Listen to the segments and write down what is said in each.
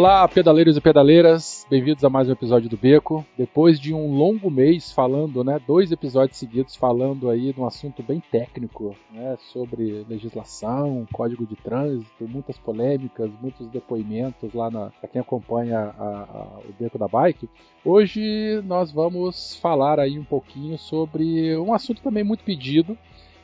Olá, pedaleiros e pedaleiras, bem-vindos a mais um episódio do Beco. Depois de um longo mês falando, né, dois episódios seguidos falando aí de um assunto bem técnico, né, sobre legislação, código de trânsito, muitas polêmicas, muitos depoimentos lá para quem acompanha a, a, o Beco da Bike. Hoje nós vamos falar aí um pouquinho sobre um assunto também muito pedido,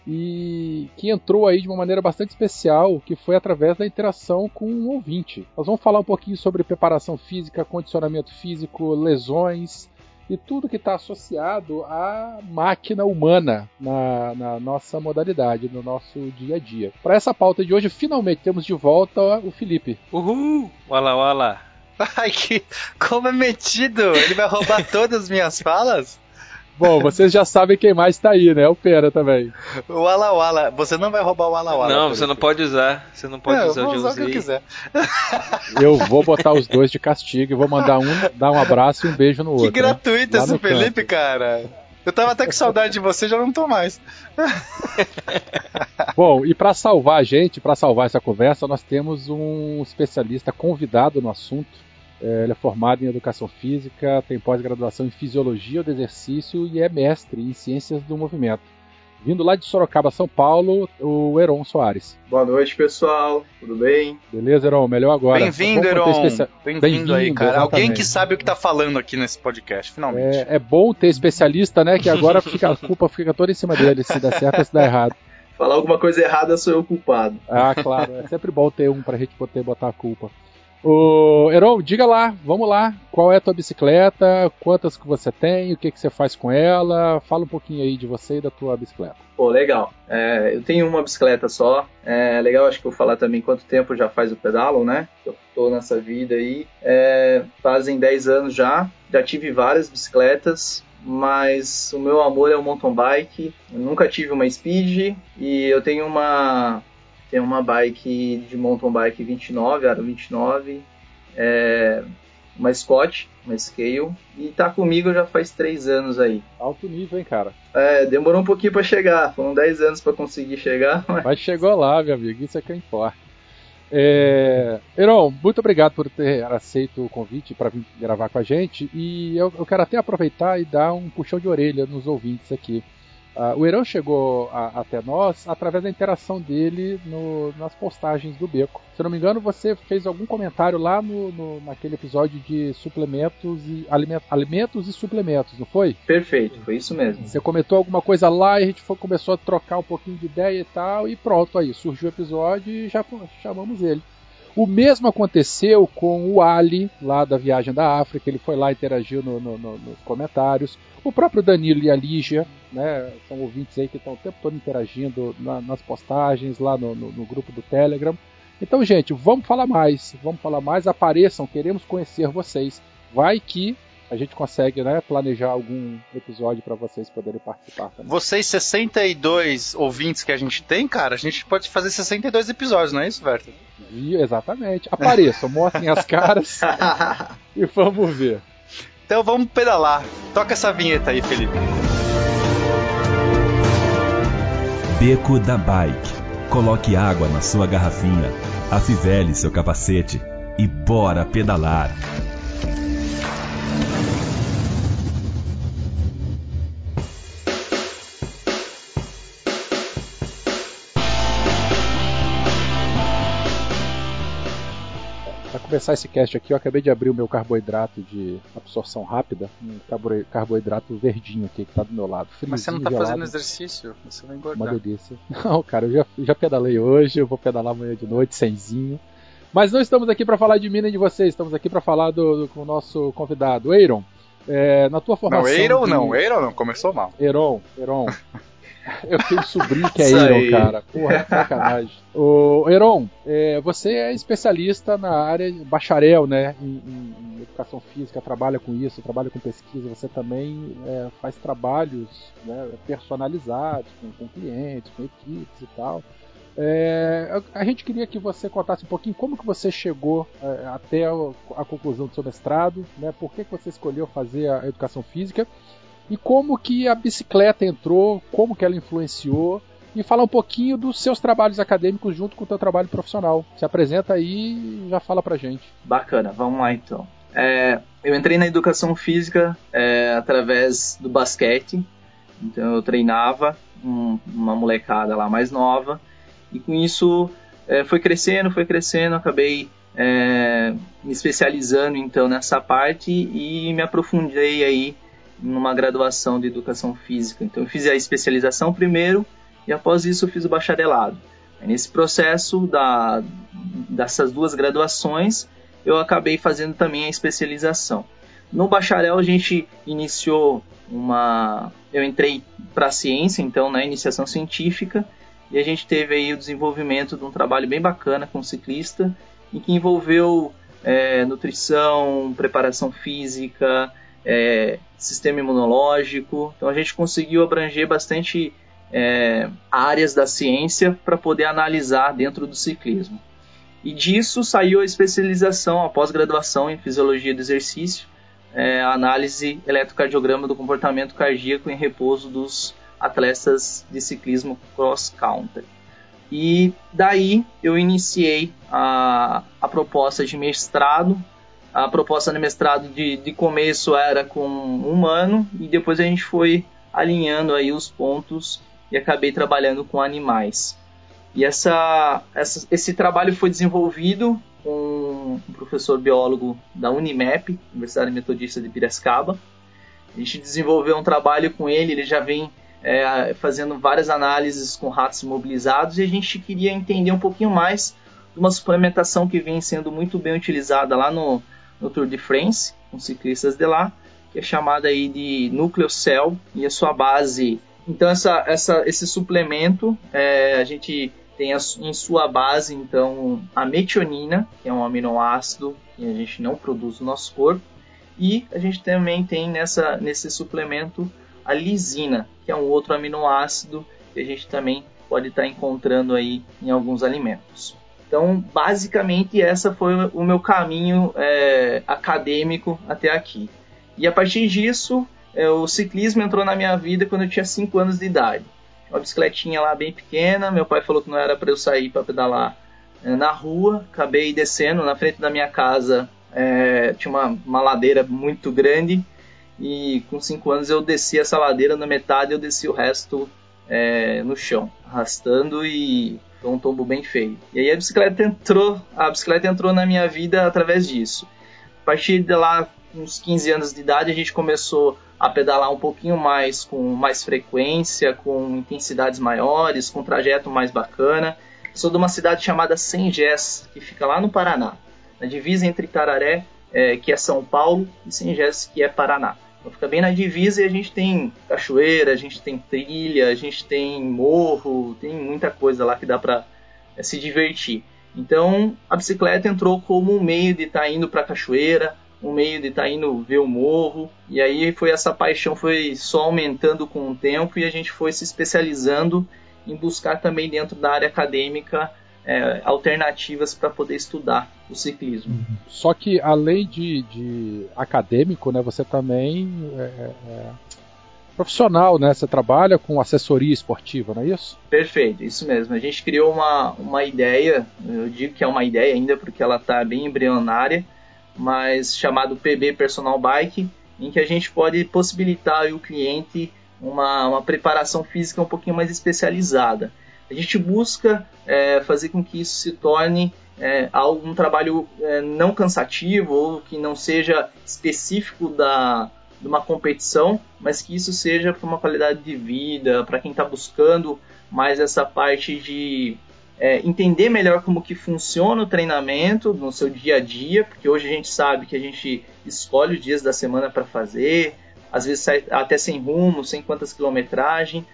e que entrou aí de uma maneira bastante especial, que foi através da interação com o um ouvinte. Nós vamos falar um pouquinho sobre preparação física, condicionamento físico, lesões e tudo que está associado à máquina humana na, na, nossa modalidade, no nosso dia a dia. Para essa pauta de hoje, finalmente temos de volta o Felipe. Uhul! Olá, olá! Ai, que. Como é metido! Ele vai roubar todas as minhas falas? Bom, vocês já sabem quem mais tá aí, né? O Pera também. O Wala Wala. Você não vai roubar o Wala Wala. Não, você não pode usar. Você não pode é, usar eu o vou usar o que eu quiser. Eu vou botar os dois de castigo e vou mandar um dar um abraço e um beijo no outro. Que gratuito né? esse Felipe, canto. cara. Eu tava até com saudade de você, já não tô mais. Bom, e para salvar a gente, para salvar essa conversa, nós temos um especialista convidado no assunto é, ele é formado em educação física, tem pós-graduação em fisiologia do exercício e é mestre em ciências do movimento. Vindo lá de Sorocaba, São Paulo, o Heron Soares. Boa noite, pessoal. Tudo bem? Beleza, Heron? Melhor agora. Bem-vindo, Heron. Especia... Bem-vindo bem aí, cara. Exatamente. Alguém que sabe o que tá falando aqui nesse podcast, finalmente. É, é bom ter especialista, né? Que agora fica, a culpa fica toda em cima dele, se dá certo ou se dá errado. Falar alguma coisa errada, sou eu o culpado. Ah, claro. É sempre bom ter um pra gente poder botar a culpa. O Heron, diga lá, vamos lá, qual é a tua bicicleta, quantas que você tem, o que, que você faz com ela, fala um pouquinho aí de você e da tua bicicleta. Pô, legal. É, eu tenho uma bicicleta só. É legal, acho que eu vou falar também quanto tempo já faz o pedalo, né? Eu tô nessa vida aí. É, fazem 10 anos já. Já tive várias bicicletas, mas o meu amor é o mountain bike. Eu nunca tive uma speed e eu tenho uma tem uma bike de mountain bike 29, aro 29, é, uma Scott, uma Scale, e tá comigo já faz 3 anos aí. Alto nível, hein, cara? É, demorou um pouquinho para chegar, foram 10 anos para conseguir chegar. Mas... mas... chegou lá, meu amigo, isso é que importa. É... Heron, muito obrigado por ter aceito o convite para vir gravar com a gente, e eu, eu quero até aproveitar e dar um puxão de orelha nos ouvintes aqui. Uh, o Heron chegou a, até nós através da interação dele no, nas postagens do Beco. Se não me engano, você fez algum comentário lá no, no naquele episódio de suplementos e alimentos, alimentos, e suplementos, não foi? Perfeito, foi isso mesmo. Você comentou alguma coisa lá e a gente foi, começou a trocar um pouquinho de ideia e tal, e pronto, aí surgiu o episódio e já chamamos ele. O mesmo aconteceu com o Ali, lá da Viagem da África, ele foi lá e interagiu no, no, no, nos comentários. O próprio Danilo e a Lígia, né, são ouvintes aí que estão o tempo todo interagindo na, nas postagens, lá no, grupo do Telegram. Então, gente, vamos falar mais, vamos falar mais, apareçam, queremos conhecer vocês. Vai que a gente consegue né, planejar algum episódio para vocês poderem participar também. Vocês 62 ouvintes que a gente tem, cara, a gente pode fazer 62 episódios, não é isso, Verta? Exatamente. Apareçam, mostrem as caras e vamos ver. Então vamos pedalar. Toca essa vinheta aí, Felipe. Beco da Bike. Coloque água na sua garrafinha, afivele seu capacete e bora pedalar. Começar esse cast aqui, eu acabei de abrir o meu carboidrato de absorção rápida, um carboidrato verdinho aqui que tá do meu lado. Mas você não tá gelado. fazendo exercício, você vai engordar. Uma delícia. Não, cara, eu já, já pedalei hoje, eu vou pedalar amanhã de noite, semzinho. Mas não estamos aqui para falar de mim nem de vocês, estamos aqui para falar do, do, com o nosso convidado, Eiron. É, na tua formação. Não, Eiron de... não, Eiron não, começou mal. Eiron, Eiron. Eu tenho um sobrinho que é Eiron, cara. Porra, sacanagem. Ô, Heron, é, você é especialista na área, bacharel, né, em, em, educação física, trabalha com isso, trabalha com pesquisa, você também é, faz trabalhos né, personalizados com, com, clientes, com equipes e tal. É, a gente queria que você contasse um pouquinho como que você chegou é, até a, conclusão do seu mestrado, né? Por que, que você escolheu fazer a educação física e como que a bicicleta entrou, como que ela influenciou e falar um pouquinho dos seus trabalhos acadêmicos junto com o teu trabalho profissional. Se apresenta aí e já fala pra gente. Bacana, vamos lá então. É, eu entrei na educação física é, através do basquete, então eu treinava um, uma molecada lá mais nova e com isso é, foi crescendo, foi crescendo, acabei é, me especializando então nessa parte e me aprofundei aí numa graduação de educação física. Então eu fiz a especialização primeiro e após isso eu fiz o bacharelado. nesse processo da, dessas duas graduações eu acabei fazendo também a especialização. No bacharel a gente iniciou uma, eu entrei para a ciência, então na iniciação científica e a gente teve aí o desenvolvimento de um trabalho bem bacana com ciclista, em que envolveu é, nutrição, preparação física, é, sistema imunológico. Então a gente conseguiu abranger bastante é, áreas da ciência para poder analisar dentro do ciclismo. E disso saiu a especialização, a pós-graduação em fisiologia do exercício, é, análise eletrocardiograma do comportamento cardíaco em repouso dos atletas de ciclismo cross country. E daí eu iniciei a, a proposta de mestrado. A proposta de mestrado de, de começo era com um ano e depois a gente foi alinhando aí os pontos e acabei trabalhando com animais. E essa, essa, esse trabalho foi desenvolvido com um professor biólogo da Unimep, Universidade Metodista de Piracicaba. A gente desenvolveu um trabalho com ele, ele já vem é, fazendo várias análises com ratos mobilizados e a gente queria entender um pouquinho mais de uma suplementação que vem sendo muito bem utilizada lá no, no Tour de France, com ciclistas de lá, que é chamada aí de Nucleocell e a sua base. Então essa, essa, esse suplemento é, a gente tem a, em sua base então a metionina, que é um aminoácido que a gente não produz no nosso corpo, e a gente também tem nessa, nesse suplemento a lisina, que é um outro aminoácido que a gente também pode estar encontrando aí em alguns alimentos. Então, basicamente, essa foi o meu caminho é, acadêmico até aqui. E a partir disso, é, o ciclismo entrou na minha vida quando eu tinha 5 anos de idade. Uma bicicletinha lá bem pequena, meu pai falou que não era para eu sair para pedalar é, na rua. Acabei descendo na frente da minha casa, é, tinha uma, uma ladeira muito grande e com 5 anos eu desci essa ladeira na metade eu desci o resto é, no chão, arrastando e foi um tombo bem feio. E aí a bicicleta entrou, a bicicleta entrou na minha vida através disso. A partir de lá, uns 15 anos de idade, a gente começou a pedalar um pouquinho mais, com mais frequência, com intensidades maiores, com trajeto mais bacana. Sou de uma cidade chamada Sengés, que fica lá no Paraná, na divisa entre Tararé, é, que é São Paulo, e Sengés, que é Paraná. Então fica bem na divisa e a gente tem cachoeira, a gente tem trilha, a gente tem morro, tem muita coisa lá que dá para é, se divertir. Então a bicicleta entrou como um meio de estar tá indo para a cachoeira, um meio de estar tá indo ver o morro, e aí foi essa paixão foi só aumentando com o tempo e a gente foi se especializando em buscar também dentro da área acadêmica é, alternativas para poder estudar o ciclismo. Uhum. Só que além de, de acadêmico, né, você também é, é, é, profissional, né? Você trabalha com assessoria esportiva, não é isso? Perfeito, isso mesmo. A gente criou uma, uma ideia, eu digo que é uma ideia ainda porque ela está bem embrionária, mas chamado PB Personal Bike, em que a gente pode possibilitar ao cliente uma, uma preparação física um pouquinho mais especializada. A gente busca é, fazer com que isso se torne é, um trabalho é, não cansativo ou que não seja específico da, de uma competição, mas que isso seja para uma qualidade de vida, para quem está buscando mais essa parte de é, entender melhor como que funciona o treinamento no seu dia a dia, porque hoje a gente sabe que a gente escolhe os dias da semana para fazer, às vezes sai até sem rumo, sem quantas quilometragem,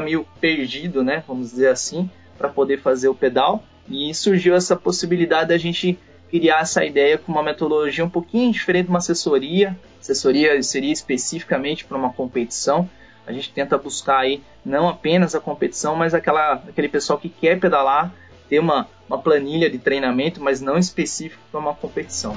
meio perdido, né? Vamos dizer assim, para poder fazer o pedal. E surgiu essa possibilidade da gente criar essa ideia com uma metodologia um pouquinho diferente de uma assessoria. Assessoria seria especificamente para uma competição, a gente tenta buscar aí não apenas a competição, mas aquela, aquele pessoal que quer pedalar, ter uma, uma planilha de treinamento, mas não específico para uma competição.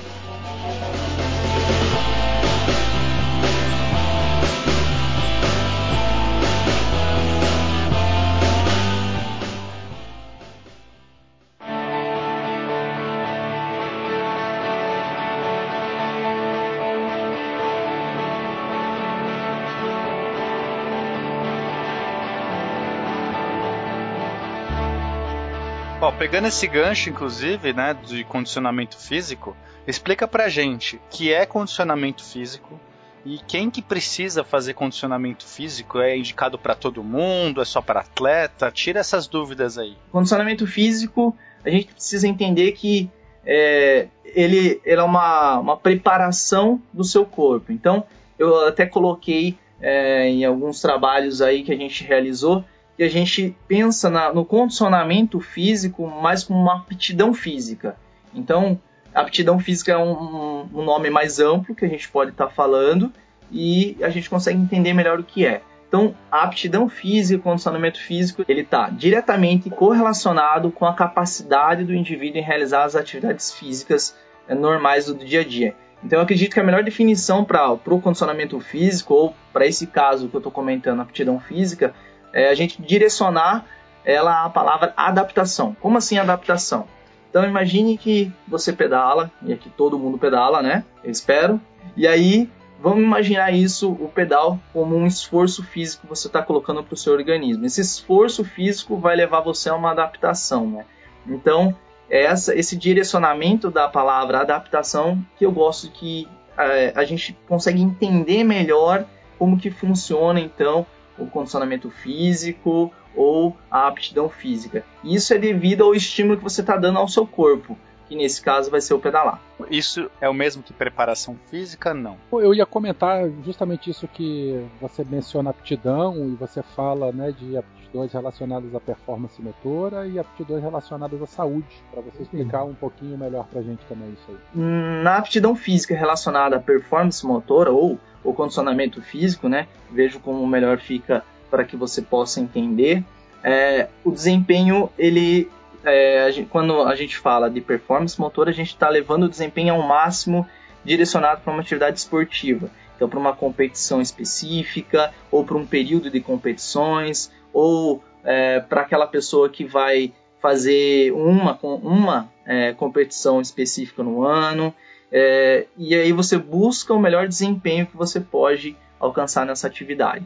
Pegando esse gancho, inclusive, né, de condicionamento físico, explica pra gente o que é condicionamento físico e quem que precisa fazer condicionamento físico? É indicado para todo mundo? É só para atleta? Tira essas dúvidas aí. Condicionamento físico, a gente precisa entender que é, ele, ele, é uma, uma preparação do seu corpo. Então, eu até coloquei é, em alguns trabalhos aí que a gente realizou que a gente pensa na, no condicionamento físico mais como uma aptidão física. Então, aptidão física é um, um nome mais amplo que a gente pode estar tá falando e a gente consegue entender melhor o que é. Então, a aptidão física, o condicionamento físico, ele está diretamente correlacionado com a capacidade do indivíduo em realizar as atividades físicas é, normais do dia a dia. Então, eu acredito que a melhor definição para o condicionamento físico, ou para esse caso que eu estou comentando, aptidão física, é a gente direcionar ela à palavra adaptação. Como assim adaptação? Então imagine que você pedala, e aqui todo mundo pedala, né? Eu espero. E aí, vamos imaginar isso, o pedal, como um esforço físico que você está colocando para o seu organismo. Esse esforço físico vai levar você a uma adaptação, né? Então, é essa, esse direcionamento da palavra adaptação que eu gosto que é, a gente consegue entender melhor como que funciona, então, o condicionamento físico ou a aptidão física. Isso é devido ao estímulo que você está dando ao seu corpo, que nesse caso vai ser o pedalar. Isso é o mesmo que preparação física? Não. Eu ia comentar justamente isso que você menciona aptidão e você fala né, de aptidões relacionadas à performance motora e aptidões relacionadas à saúde, para você explicar um pouquinho melhor para a gente também isso aí. Na aptidão física relacionada à performance motora ou o condicionamento físico, né? Vejo como melhor fica para que você possa entender. É, o desempenho, ele, é, a gente, quando a gente fala de performance motor, a gente está levando o desempenho ao máximo direcionado para uma atividade esportiva. Então, para uma competição específica, ou para um período de competições, ou é, para aquela pessoa que vai fazer uma, uma é, competição específica no ano. É, e aí você busca o melhor desempenho que você pode alcançar nessa atividade.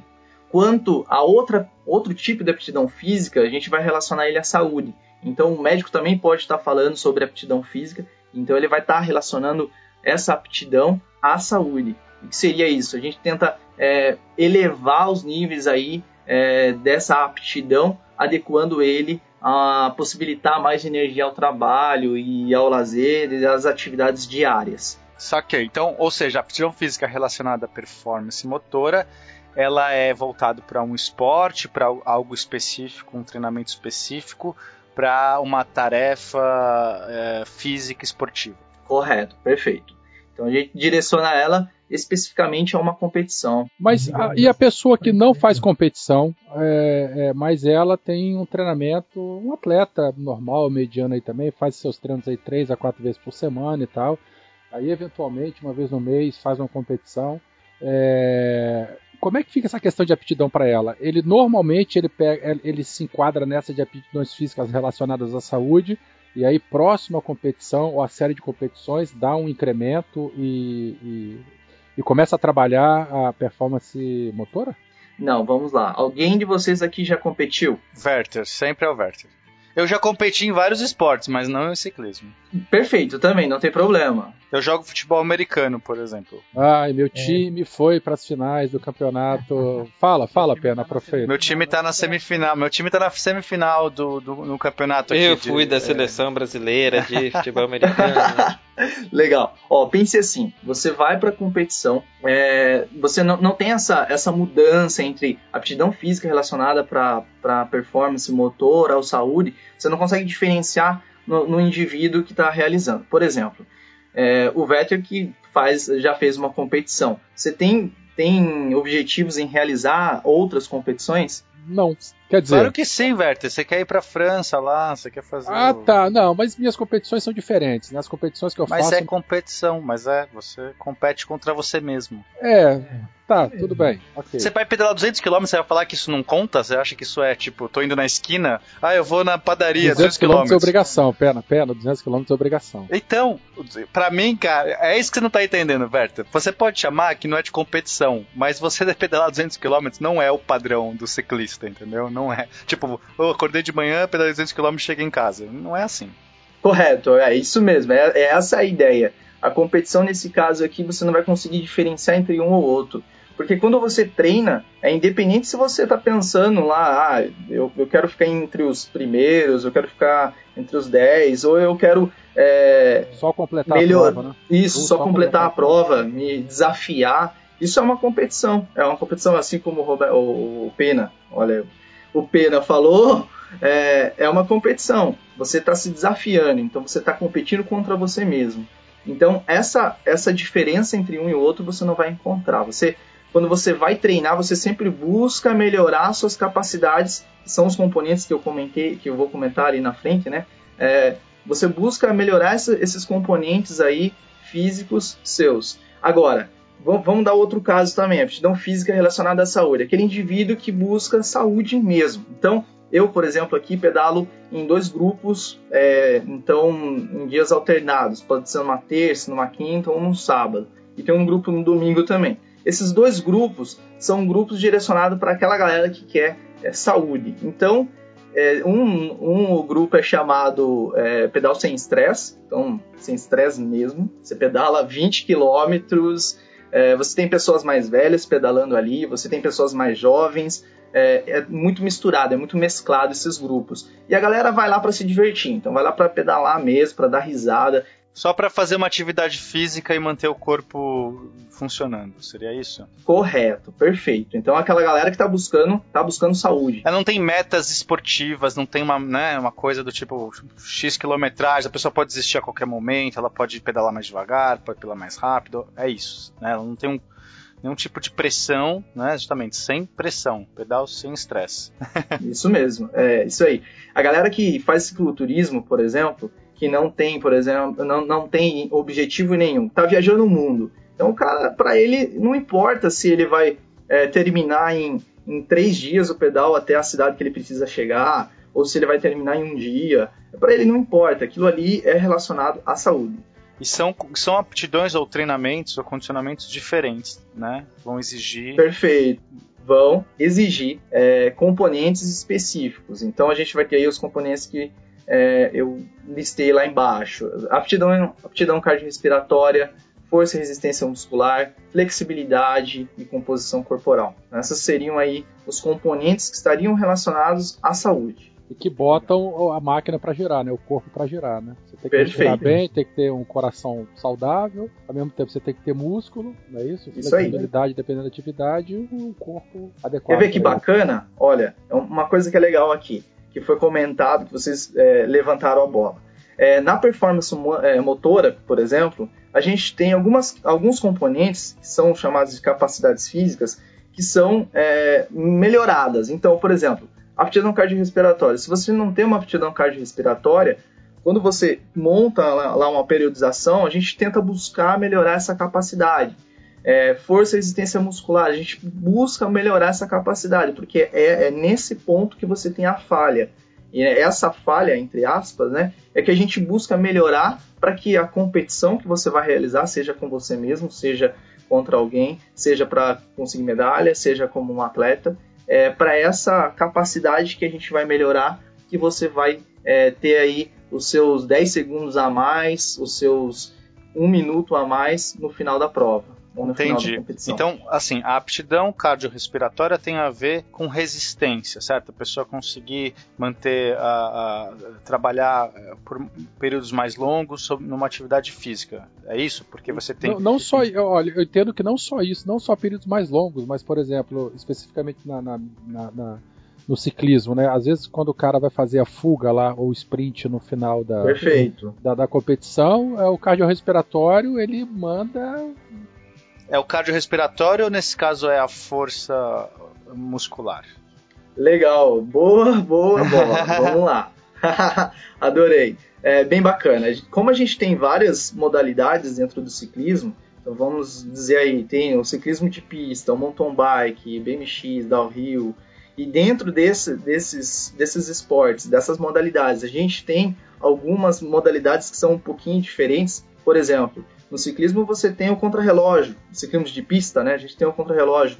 Quanto a outra, outro tipo de aptidão física, a gente vai relacionar ele à saúde. Então o médico também pode estar falando sobre aptidão física, então ele vai estar relacionando essa aptidão à saúde. O que seria isso? A gente tenta é, elevar os níveis aí é, dessa aptidão, adequando ele a possibilitar mais energia ao trabalho e ao lazer e às atividades diárias. Saquei. Então, ou seja, a aptidão física relacionada à performance motora, ela é voltada para um esporte, para algo específico, um treinamento específico, para uma tarefa é, física esportiva. Correto, perfeito. Então a gente direciona ela especificamente a uma competição. Mas a, e a pessoa que não faz competição, é, é, mas ela tem um treinamento, um atleta normal, mediano aí também, faz seus treinos aí três a quatro vezes por semana e tal. Aí eventualmente uma vez no mês faz uma competição. É, como é que fica essa questão de aptidão para ela? Ele normalmente ele, pega, ele se enquadra nessa de aptidões físicas relacionadas à saúde e aí próximo à competição ou à série de competições dá um incremento e, e e começa a trabalhar a performance motora? Não, vamos lá. Alguém de vocês aqui já competiu? Werther, sempre é o Werther. Eu já competi em vários esportes, mas não em ciclismo. Perfeito, também, não tem problema. Eu jogo futebol americano, por exemplo. Ai, meu é. time foi para as finais do campeonato. Fala, fala, Pena, profeta. Meu time tá na semifinal. Meu time tá na semifinal do, do no campeonato Eu fui de, da é... seleção brasileira de futebol americano. Legal. Ó, pense assim: você vai para competição, é, você não, não tem essa, essa mudança entre aptidão física relacionada para performance motor ou saúde, você não consegue diferenciar no, no indivíduo que está realizando. Por exemplo, é, o Vettel que faz, já fez uma competição. Você tem tem objetivos em realizar outras competições? Não. Quer dizer. Claro que sim, Werther. Você quer ir pra França lá, você quer fazer. Ah, o- tá. Não, mas minhas competições são diferentes. Né? As competições que eu Mas faço. é competição, mas é, você compete contra você mesmo. É, tá, tudo bem. Ok. Você vai pedalar 200 km, você vai falar que isso não conta? Você acha que isso é tipo, tô indo na esquina, ah, eu vou na padaria, 200 km é obrigação, pena, pena, 200 km é obrigação. Então, pra mim, cara, é isso que você não tá entendendo, Werther. Você pode chamar que não é de competição, mas você pedalar 200 km não é o padrão do ciclista, entendeu? Não é. Tipo, eu acordei de manhã, pedalei 200 km e cheguei em casa. Não é assim. Correto, é isso mesmo, é, é essa a ideia. A competição nesse caso aqui você não vai conseguir diferenciar entre um ou outro. Porque quando você treina, é independente se você está pensando lá, ah, eu, eu quero ficar entre os primeiros, eu quero ficar entre os 10, ou eu quero é, Só completar melhor, a prova, né? isso, só só completar a completar a prova, me desafiar. Isso é uma competição. É uma competição assim como o, Rober- o- o Pena, olha, o Pena falou, é, é uma competição. Você está se desafiando, então você está competindo contra você mesmo. Então essa essa diferença entre um e outro você não vai encontrar. Você quando você vai treinar, você sempre busca melhorar suas capacidades, são os componentes que eu comentei, que eu vou comentar ali na frente, né? É, você busca melhorar esses componentes aí físicos seus. Agora, vamos dar outro caso também, aptidão física relacionada à saúde, aquele indivíduo que busca saúde mesmo. Então, eu, por exemplo, aqui pedalo em dois grupos, é, então em dias alternados, pode ser numa terça, numa quinta ou num sábado. E tem um grupo no domingo também. Esses dois grupos são grupos direcionados para aquela galera que quer é, saúde. Então, é, um, um grupo é chamado é, pedal sem estresse, então sem estresse mesmo. Você pedala 20 quilômetros, é, você tem pessoas mais velhas pedalando ali, você tem pessoas mais jovens. É, é muito misturado, é muito mesclado esses grupos. E a galera vai lá para se divertir, então vai lá para pedalar mesmo, para dar risada. Só pra fazer uma atividade física e manter o corpo funcionando, seria isso? Correto, perfeito. Então aquela galera que tá buscando, tá buscando saúde. Ela não tem metas esportivas, não tem uma, né, uma coisa do tipo X quilometragem, a pessoa pode desistir a qualquer momento, ela pode pedalar mais devagar, pode pedalar mais rápido, é isso. Né? Ela não tem um, nenhum tipo de pressão, né? Justamente, sem pressão, pedal sem estresse. Isso mesmo, é isso aí. A galera que faz cicloturismo, por exemplo, que não tem, por exemplo, não, não tem objetivo nenhum, tá viajando o mundo. Então, o cara, para ele, não importa se ele vai é, terminar em, em três dias o pedal até a cidade que ele precisa chegar, ou se ele vai terminar em um dia. Para ele não importa, aquilo ali é relacionado à saúde. E são, são aptidões ou treinamentos ou condicionamentos diferentes, né? Vão exigir. Perfeito. Vão exigir é, componentes específicos. Então a gente vai ter aí os componentes que é, eu listei lá embaixo: aptidão, aptidão cardiorrespiratória, força e resistência muscular, flexibilidade e composição corporal. Essas seriam aí os componentes que estariam relacionados à saúde. E que botam a máquina para girar, né? O corpo para girar, né? Você tem que Perfeito. girar bem, tem que ter um coração saudável, ao mesmo tempo você tem que ter músculo, não é isso? Isso aí. Flexibilidade dependendo da atividade e um corpo adequado. Quer ver que isso. bacana? Olha, é uma coisa que é legal aqui, que foi comentado, que vocês é, levantaram a bola. É, na performance é, motora, por exemplo, a gente tem algumas, alguns componentes que são chamados de capacidades físicas que são é, melhoradas. Então, por exemplo, aptidão cardiorrespiratória. Se você não tem uma aptidão cardiorrespiratória, quando você monta lá, lá uma periodização, a gente tenta buscar melhorar essa capacidade. É, força e resistência muscular, a gente busca melhorar essa capacidade, porque é, é nesse ponto que você tem a falha. E essa falha, entre aspas, né, é que a gente busca melhorar para que a competição que você vai realizar, seja com você mesmo, seja contra alguém, seja para conseguir medalha, seja como um atleta, é, para essa capacidade que a gente vai melhorar, que você vai é, ter aí os seus 10 segundos a mais, os seus 1 minuto a mais no final da prova. Ou no final da Entendi. competição. Então, assim, a aptidão cardiorrespiratória tem a ver com resistência, certo? A pessoa conseguir manter, a, a- trabalhar eh, por períodos mais longos sob- numa atividade física. É isso? Porque você tem. Não, não só, olha, eu entendo que não só isso, não só períodos mais longos, mas, por exemplo, especificamente na, na- na- na- no ciclismo, né? Às vezes quando o cara vai fazer a fuga lá, ou o sprint no final da, Perfeito. da, da competição, é, o cardiorrespiratório ele manda É o cardiorrespiratório ou nesse caso é a força muscular? Legal, boa, boa, boa. Vamos lá. Adorei. É bem bacana. Como a gente tem várias modalidades dentro do ciclismo, então vamos dizer aí, tem o ciclismo de pista, o mountain bike, BMX, downhill, e dentro desse, desses, desses esportes, dessas modalidades, a gente tem algumas modalidades que são um pouquinho diferentes. Por exemplo, no ciclismo você tem o contrarrelógio, ciclismo de pista, né? A gente tem o contrarrelógio.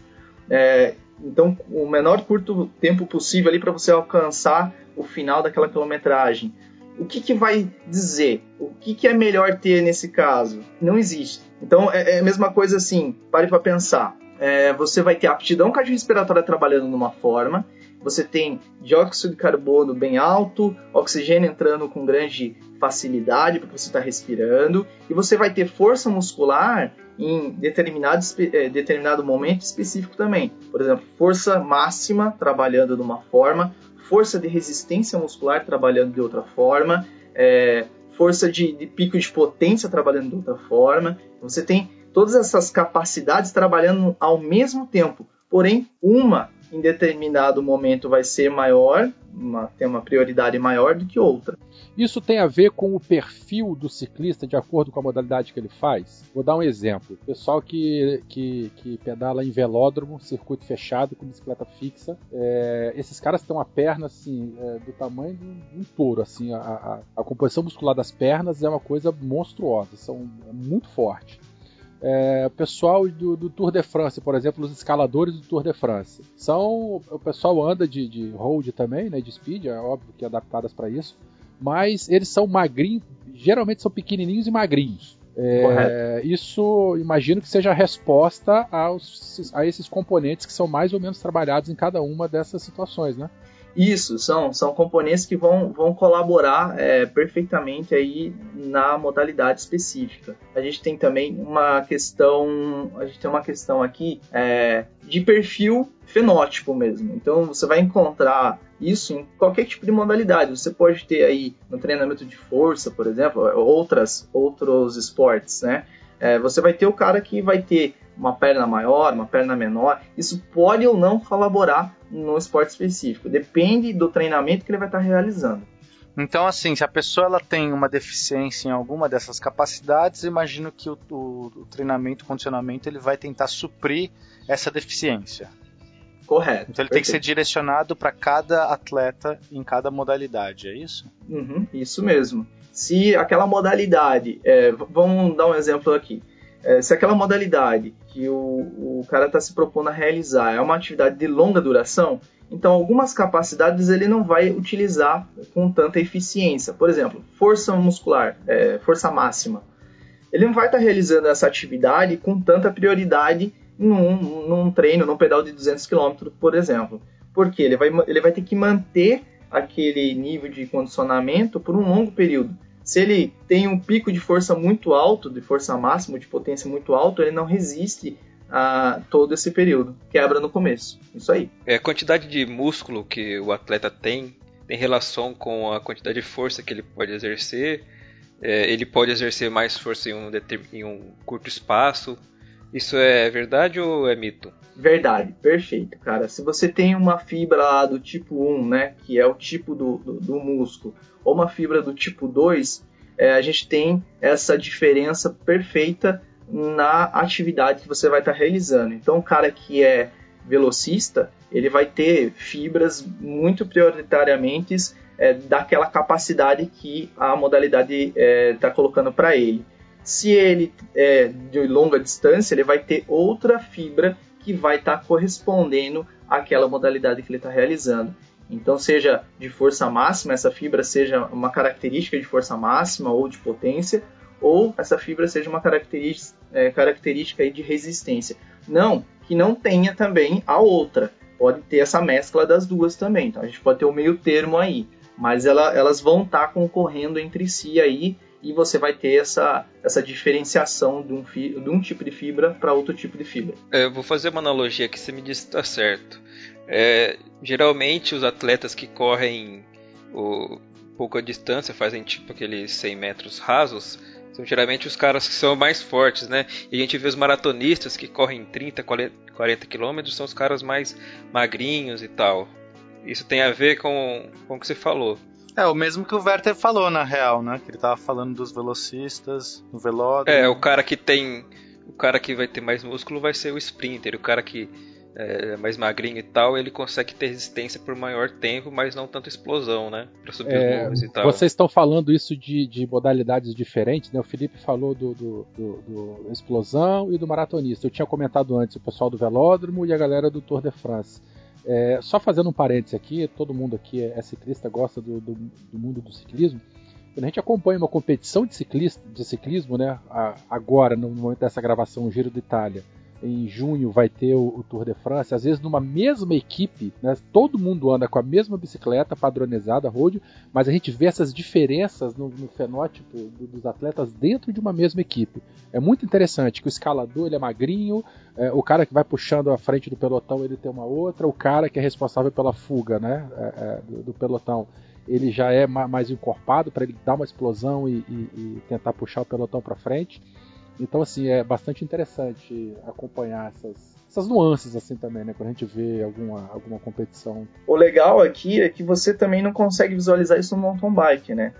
É, então, o menor curto tempo possível ali para você alcançar o final daquela quilometragem. O que, que vai dizer? O que, que é melhor ter nesse caso? Não existe. Então, é, é a mesma coisa assim, pare para pensar é, você vai ter aptidão cardiorrespiratória trabalhando numa forma, você tem dióxido de carbono bem alto, oxigênio entrando com grande facilidade porque você está respirando, e você vai ter força muscular em determinado, é, determinado momento específico também. Por exemplo, força máxima trabalhando de uma forma, força de resistência muscular trabalhando de outra forma, é, força de, de pico de potência trabalhando de outra forma. Você tem todas essas capacidades trabalhando ao mesmo tempo. Porém, uma em determinado momento vai ser maior, uma, tem uma prioridade maior do que outra. Isso tem a ver com o perfil do ciclista de acordo com a modalidade que ele faz? Vou dar um exemplo. Pessoal que, que, que pedala em velódromo, circuito fechado, com bicicleta fixa, é, esses caras têm uma perna assim, é, do tamanho de um touro. Assim, a, a, a, composição muscular das pernas é uma coisa monstruosa, são é muito forte é, o pessoal do, do, Tour de France, por exemplo, os escaladores do Tour de France. São, o pessoal anda de, de road também, né, de speed, é óbvio que adaptadas para isso, mas eles são magrinhos, geralmente são pequenininhos e magrinhos. É, isso, imagino que seja a resposta aos, a esses componentes que são mais ou menos trabalhados em cada uma dessas situações, né? Isso, são, são componentes que vão, vão colaborar é, perfeitamente aí na modalidade específica. A gente tem também uma questão, a gente tem uma questão aqui é, de perfil fenótipo mesmo. Então você vai encontrar isso em qualquer tipo de modalidade. Você pode ter aí no treinamento de força, por exemplo, outras outros esportes, né? É, você vai ter o cara que vai ter uma perna maior, uma perna menor. Isso pode ou não colaborar no esporte específico. Depende do treinamento que ele vai estar realizando. Então, assim, se a pessoa ela tem uma deficiência em alguma dessas capacidades, imagino que o, o, o treinamento, o condicionamento, ele vai tentar suprir essa deficiência. Correto. Então ele perfeito. tem que ser direcionado para cada atleta em cada modalidade, é isso? Uhum, isso mesmo. Se aquela modalidade, é, vamos dar um exemplo aqui. É, se aquela modalidade que o, o cara está se propondo a realizar é uma atividade de longa duração, então algumas capacidades ele não vai utilizar com tanta eficiência. Por exemplo, força muscular, é, força máxima. Ele não vai estar tá realizando essa atividade com tanta prioridade num, num treino, num pedal de 200 km, por exemplo. Porque ele vai, ele vai ter que manter aquele nível de condicionamento por um longo período. Se ele tem um pico de força muito alto, de força máxima, de potência muito alto, ele não resiste a todo esse período. Quebra no começo. Isso aí. É, a quantidade de músculo que o atleta tem tem relação com a quantidade de força que ele pode exercer. É, ele pode exercer mais força em um, em um curto espaço. Isso é verdade ou é mito? Verdade, perfeito, cara. Se você tem uma fibra do tipo 1, né, que é o tipo do, do, do músculo, ou uma fibra do tipo 2, é, a gente tem essa diferença perfeita na atividade que você vai estar tá realizando. Então, o cara que é velocista, ele vai ter fibras muito prioritariamente é, daquela capacidade que a modalidade está é, tá colocando para ele. Se ele é de longa distância, ele vai ter outra fibra que vai estar tá correspondendo àquela modalidade que ele está realizando. Então, seja de força máxima, essa fibra seja uma característica de força máxima ou de potência, ou essa fibra seja uma característica, é, de resistência. Não, que não tenha também a outra. Pode ter essa mescla das duas também. Então, a gente pode ter o um meio termo aí. Mas ela, elas vão estar tá concorrendo entre si aí e você vai ter essa, essa diferenciação de um, fi, de um tipo de fibra para outro tipo de fibra. É, eu vou fazer uma analogia que você me disse está certo. É, geralmente os atletas que correm o, pouca distância, fazem tipo aqueles 100 metros rasos, São geralmente os caras que são mais fortes, né? E a gente vê os maratonistas que correm 30, 40 quilômetros, são os caras mais magrinhos e tal. Isso tem a ver com, com o que você falou. É, o mesmo que o Werther falou, na real, né? Que ele tava falando dos velocistas, no velódromo. É, o cara que tem. O cara que vai ter mais músculo vai ser o sprinter. O cara que é mais magrinho e tal, ele consegue ter resistência por maior tempo, mas não tanta explosão, né? Pra subir é, os morros e tal. Vocês estão falando isso de, de modalidades diferentes, né? O Felipe falou do, do, do, do, explosão e do maratonista. Eu tinha comentado antes o pessoal do velódromo e a galera do Tour de France. É, só fazendo um parênteses aqui, todo mundo aqui é ciclista, gosta do, do, do mundo do ciclismo. Quando a gente acompanha uma competição de, ciclista, de ciclismo, né, agora, no momento dessa gravação, o Giro de Itália, em junho vai ter o, o, Tour de France, às vezes numa mesma equipe, né, todo mundo anda com a mesma bicicleta padronizada, road, mas a gente vê essas diferenças no, no fenótipo do, dos atletas dentro de uma mesma equipe. É muito interessante que o escalador ele é magrinho, é, o cara que vai puxando a frente do pelotão ele tem uma outra, o cara que é responsável pela fuga né, é, é, do, do pelotão ele já é mais encorpado para ele dar uma explosão e, e, e tentar puxar o pelotão para frente. Então, assim, é bastante interessante acompanhar essas, essas nuances assim também, né? Quando a gente vê alguma, alguma competição. O legal aqui é que você também não consegue visualizar isso no mountain bike, né?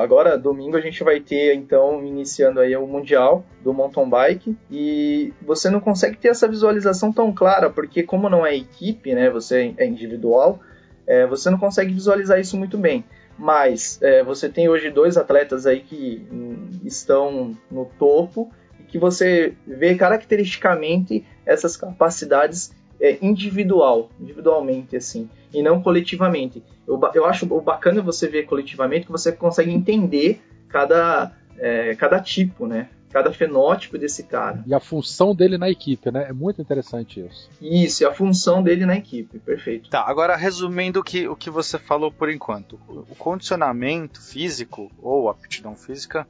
Agora, domingo, a gente vai ter, então, iniciando aí o Mundial do mountain bike e você não consegue ter essa visualização tão clara, porque como não é equipe, né? Você é individual, é, você não consegue visualizar isso muito bem mas é, você tem hoje dois atletas aí que hum, estão no topo que você vê caracteristicamente essas capacidades é, individual, individualmente assim, e não coletivamente. Eu, eu acho o bacana você ver coletivamente que você consegue entender cada, é, cada tipo, né? cada fenótipo desse cara. E a função dele na equipe, né? É muito interessante isso. Isso, e a função dele na equipe, perfeito. Tá, agora resumindo o que, o que você falou por enquanto. O condicionamento físico, ou aptidão física,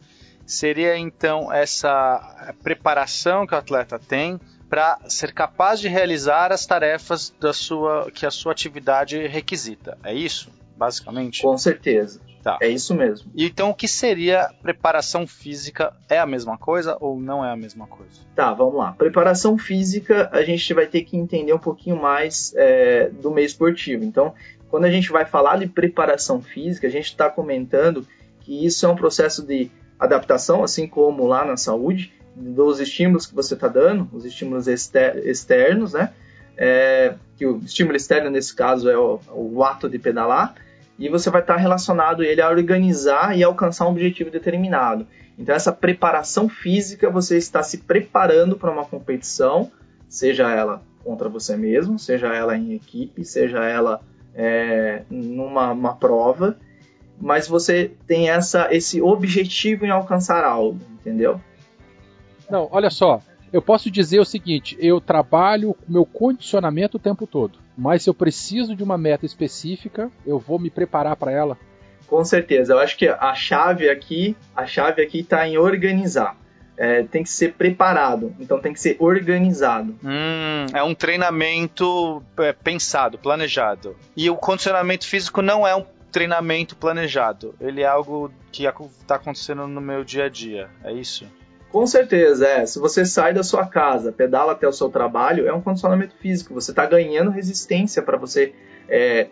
seria então essa preparação que o atleta tem para ser capaz de realizar as tarefas da sua que a sua atividade requisita. É isso, basicamente? Com certeza. Tá. É isso mesmo. Então, o que seria preparação física? É a mesma coisa ou não é a mesma coisa? Tá, vamos lá. Preparação física, a gente vai ter que entender um pouquinho mais é, do meio esportivo. Então, quando a gente vai falar de preparação física, a gente está comentando que isso é um processo de adaptação, assim como lá na saúde, dos estímulos que você está dando, os estímulos externos, né? É, que o estímulo externo nesse caso é o, o ato de pedalar, e você vai estar relacionado ele a organizar e alcançar um objetivo determinado. Então essa preparação física, você está se preparando para uma competição, seja ela contra você mesmo, seja ela em equipe, seja ela é, numa prova, mas você tem essa, esse objetivo em alcançar algo, entendeu? Não, olha só, eu posso dizer o seguinte: eu trabalho meu condicionamento o tempo todo, mas se eu preciso de uma meta específica, eu vou me preparar para ela. Com certeza, eu acho que a chave aqui, a chave aqui está em organizar. É, tem que ser preparado, então tem que ser organizado. Hum, é um treinamento é, pensado, planejado. E o condicionamento físico não é um treinamento planejado. Ele é algo que está acontecendo no meu dia a dia. É isso? Com certeza, é. Se você sai da sua casa, pedala até o seu trabalho, é um condicionamento físico. Você está ganhando resistência para você, é,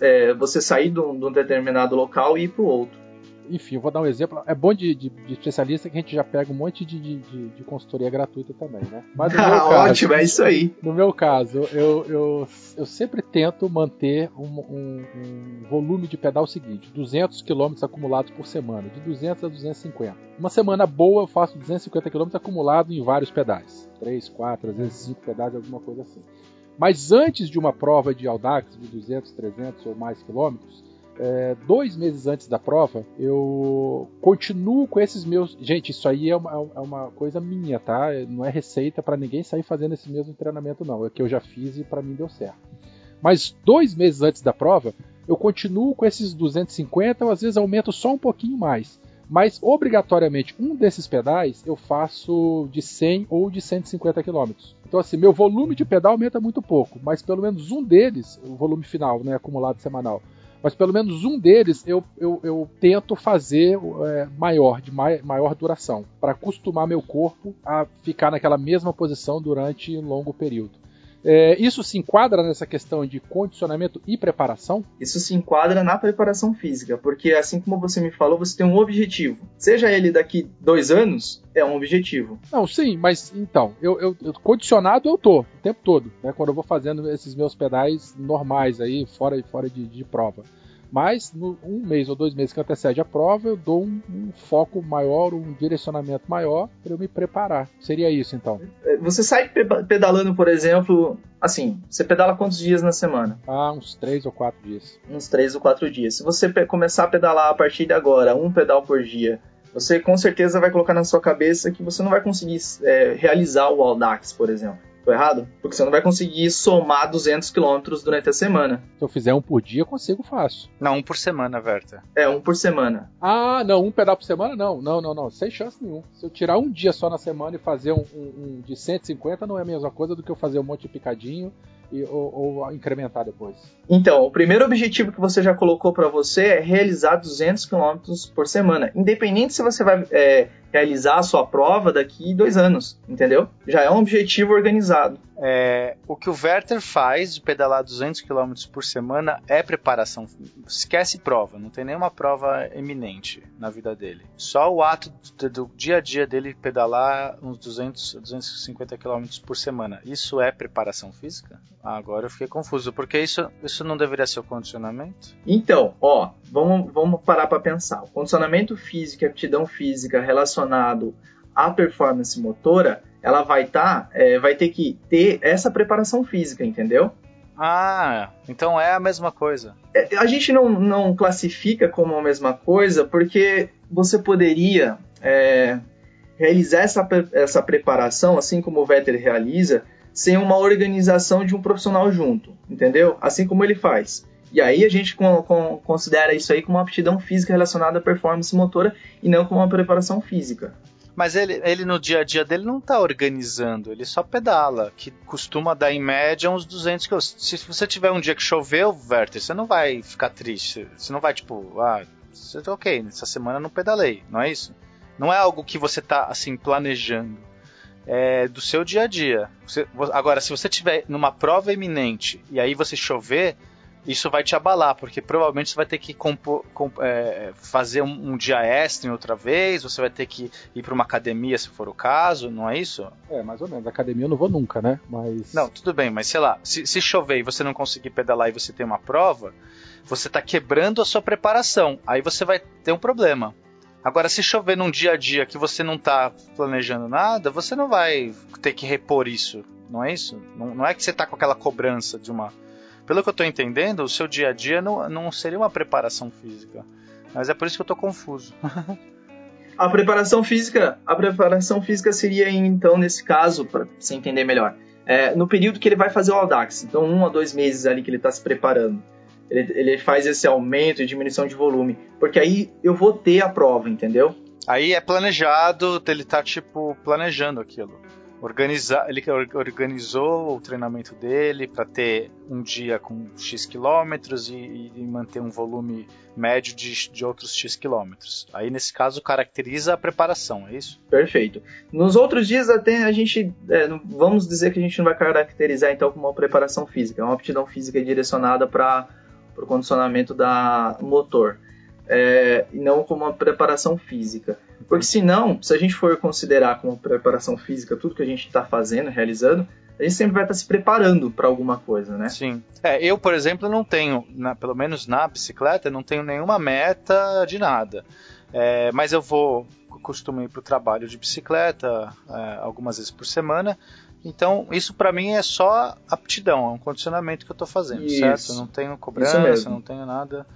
é, você sair de um, de um determinado local e ir para o outro enfim, eu vou dar um exemplo. É bom de, de, de, especialista que a gente já pega um monte de, de, de consultoria gratuita também, né? Mas no ah, meu caso, ótimo, é isso aí. No meu caso, eu, eu, eu sempre tento manter um, um, um volume de pedal seguinte: 200 km acumulados por semana, de 200 a 250. Uma semana boa eu faço 250 km acumulado em vários pedais. 3, 4, às vezes 5 pedais, alguma coisa assim. Mas antes de uma prova de Audax de 200, 300 ou mais quilômetros, é, dois meses antes da prova, eu continuo com esses meus. Gente, isso aí é uma, é uma coisa minha, tá? Não é receita para ninguém sair fazendo esse mesmo treinamento, não. É que eu já fiz e para mim deu certo. Mas dois meses antes da prova, eu continuo com esses 250, ou às vezes aumento só um pouquinho mais. Mas obrigatoriamente um desses pedais eu faço de 100 ou de 150 km. Então assim, meu volume de pedal aumenta muito pouco, mas pelo menos um deles, o volume final, né, acumulado semanal, mas pelo menos um deles eu, eu, eu tento fazer é, maior, de mai, maior duração, para acostumar meu corpo a ficar naquela mesma posição durante um longo período. É, isso se enquadra nessa questão de condicionamento e preparação? Isso se enquadra na preparação física, porque assim como você me falou, você tem um objetivo. Seja ele daqui dois anos, é um objetivo. Não, sim, mas então, eu, eu, eu condicionado eu tô o tempo todo, né? Quando eu vou fazendo esses meus pedais normais aí, fora, fora de, de prova. Mas no um mês ou dois meses que antecede a prova, eu dou um, um foco maior, um direcionamento maior para eu me preparar. Seria isso então? É, você sai pedalando, por exemplo, assim, você pedala quantos dias na semana? Ah, uns três ou quatro dias. Uns três ou quatro dias. Se você começar a pedalar a partir de agora, um pedal por dia, você com certeza vai colocar na sua cabeça que você não vai conseguir é, realizar o Audax, por exemplo. Tô errado? Porque você não vai conseguir somar 200 km durante a semana. Se eu fizer um por dia, eu consigo fácil. Não, um por semana, Verta. É, um por semana. Ah, não, um pedal por semana? Não, não, não, não. Sem chance nenhuma. Se eu tirar um dia só na semana e fazer um, um, um de 150, não é a mesma coisa do que eu fazer um monte de picadinho e, ou, ou, incrementar depois? Então, o primeiro objetivo que você já colocou para você é realizar 200 km por semana, independente se você vai é, realizar a sua prova daqui dois anos, entendeu? Já é um objetivo organizado. É, o que o Werther faz de pedalar 200 km por semana é preparação. Esquece prova, não tem nenhuma prova eminente na vida dele. Só o ato do, do dia a dia dele pedalar uns 200, 250 km por semana. Isso é preparação física? Ah, agora eu fiquei confuso, porque isso, isso não deveria ser o condicionamento? Então, ó, vamos, vamos parar para pensar. O condicionamento físico e aptidão física relacionado à performance motora ela vai estar, tá, é, vai ter que ter essa preparação física, entendeu? Ah, então é a mesma coisa. É, a gente não, não classifica como a mesma coisa porque você poderia é, realizar essa, essa preparação, assim como o Vetter realiza, sem uma organização de um profissional junto, entendeu? Assim como ele faz. E aí a gente com, com, considera isso aí como uma aptidão física relacionada à performance motora e não como uma preparação física. Mas ele, ele no dia a dia dele não tá organizando, ele só pedala, que costuma dar em média uns 200 km. Se você tiver um dia que choveu, Werther, você não vai ficar triste. Você não vai tipo, ah, você tá ok, essa semana não pedalei, não é isso? Não é algo que você tá assim planejando. É do seu dia a dia. Você, agora, se você tiver numa prova iminente e aí você chover, isso vai te abalar, porque provavelmente você vai ter que compor, comp, é, fazer um, um, dia extra em outra vez, você vai ter que ir para uma academia se for o caso, não é isso? É, mais ou menos. Academia eu não vou nunca, né? Mas. Não, tudo bem, mas sei lá, se, se chover e você não conseguir pedalar e você tem uma prova, você está quebrando a sua preparação. Aí você vai ter um problema. Agora, se chover num dia a dia que você não está planejando nada, você não vai ter que repor isso, não é isso? Não, não é que você está com aquela cobrança de uma pelo que eu estou entendendo, o seu dia a dia não, não seria uma preparação física. Mas é por isso que eu estou confuso. a preparação física, a preparação física seria então nesse caso, para você entender melhor, é, no período que ele vai fazer o Audax, então um a dois meses ali que ele está se preparando. Ele, ele faz esse aumento e diminuição de volume, porque aí eu vou ter a prova, entendeu? Aí é planejado, ele tá tipo planejando aquilo organizar, ele organizou o treinamento dele para ter um dia com x quilômetros e, e, manter um volume médio de, de outros x quilômetros. Aí nesse caso caracteriza a preparação, é isso? Perfeito. Nos outros dias até a gente, é, vamos dizer que a gente não vai caracterizar então como uma preparação física, é uma aptidão física direcionada para o condicionamento da motor. É, e não como uma preparação física. Porque senão, se a gente for considerar como preparação física tudo que a gente está fazendo, realizando, a gente sempre vai estar tá se preparando para alguma coisa, né? Sim. É, eu, por exemplo, não tenho, na, pelo menos na bicicleta, não tenho nenhuma meta de nada. É, mas eu vou, costumo ir para o trabalho de bicicleta é, algumas vezes por semana. Então, isso para mim é só aptidão, é um condicionamento que eu estou fazendo, isso. certo? Eu não tenho cobrança, não tenho nada.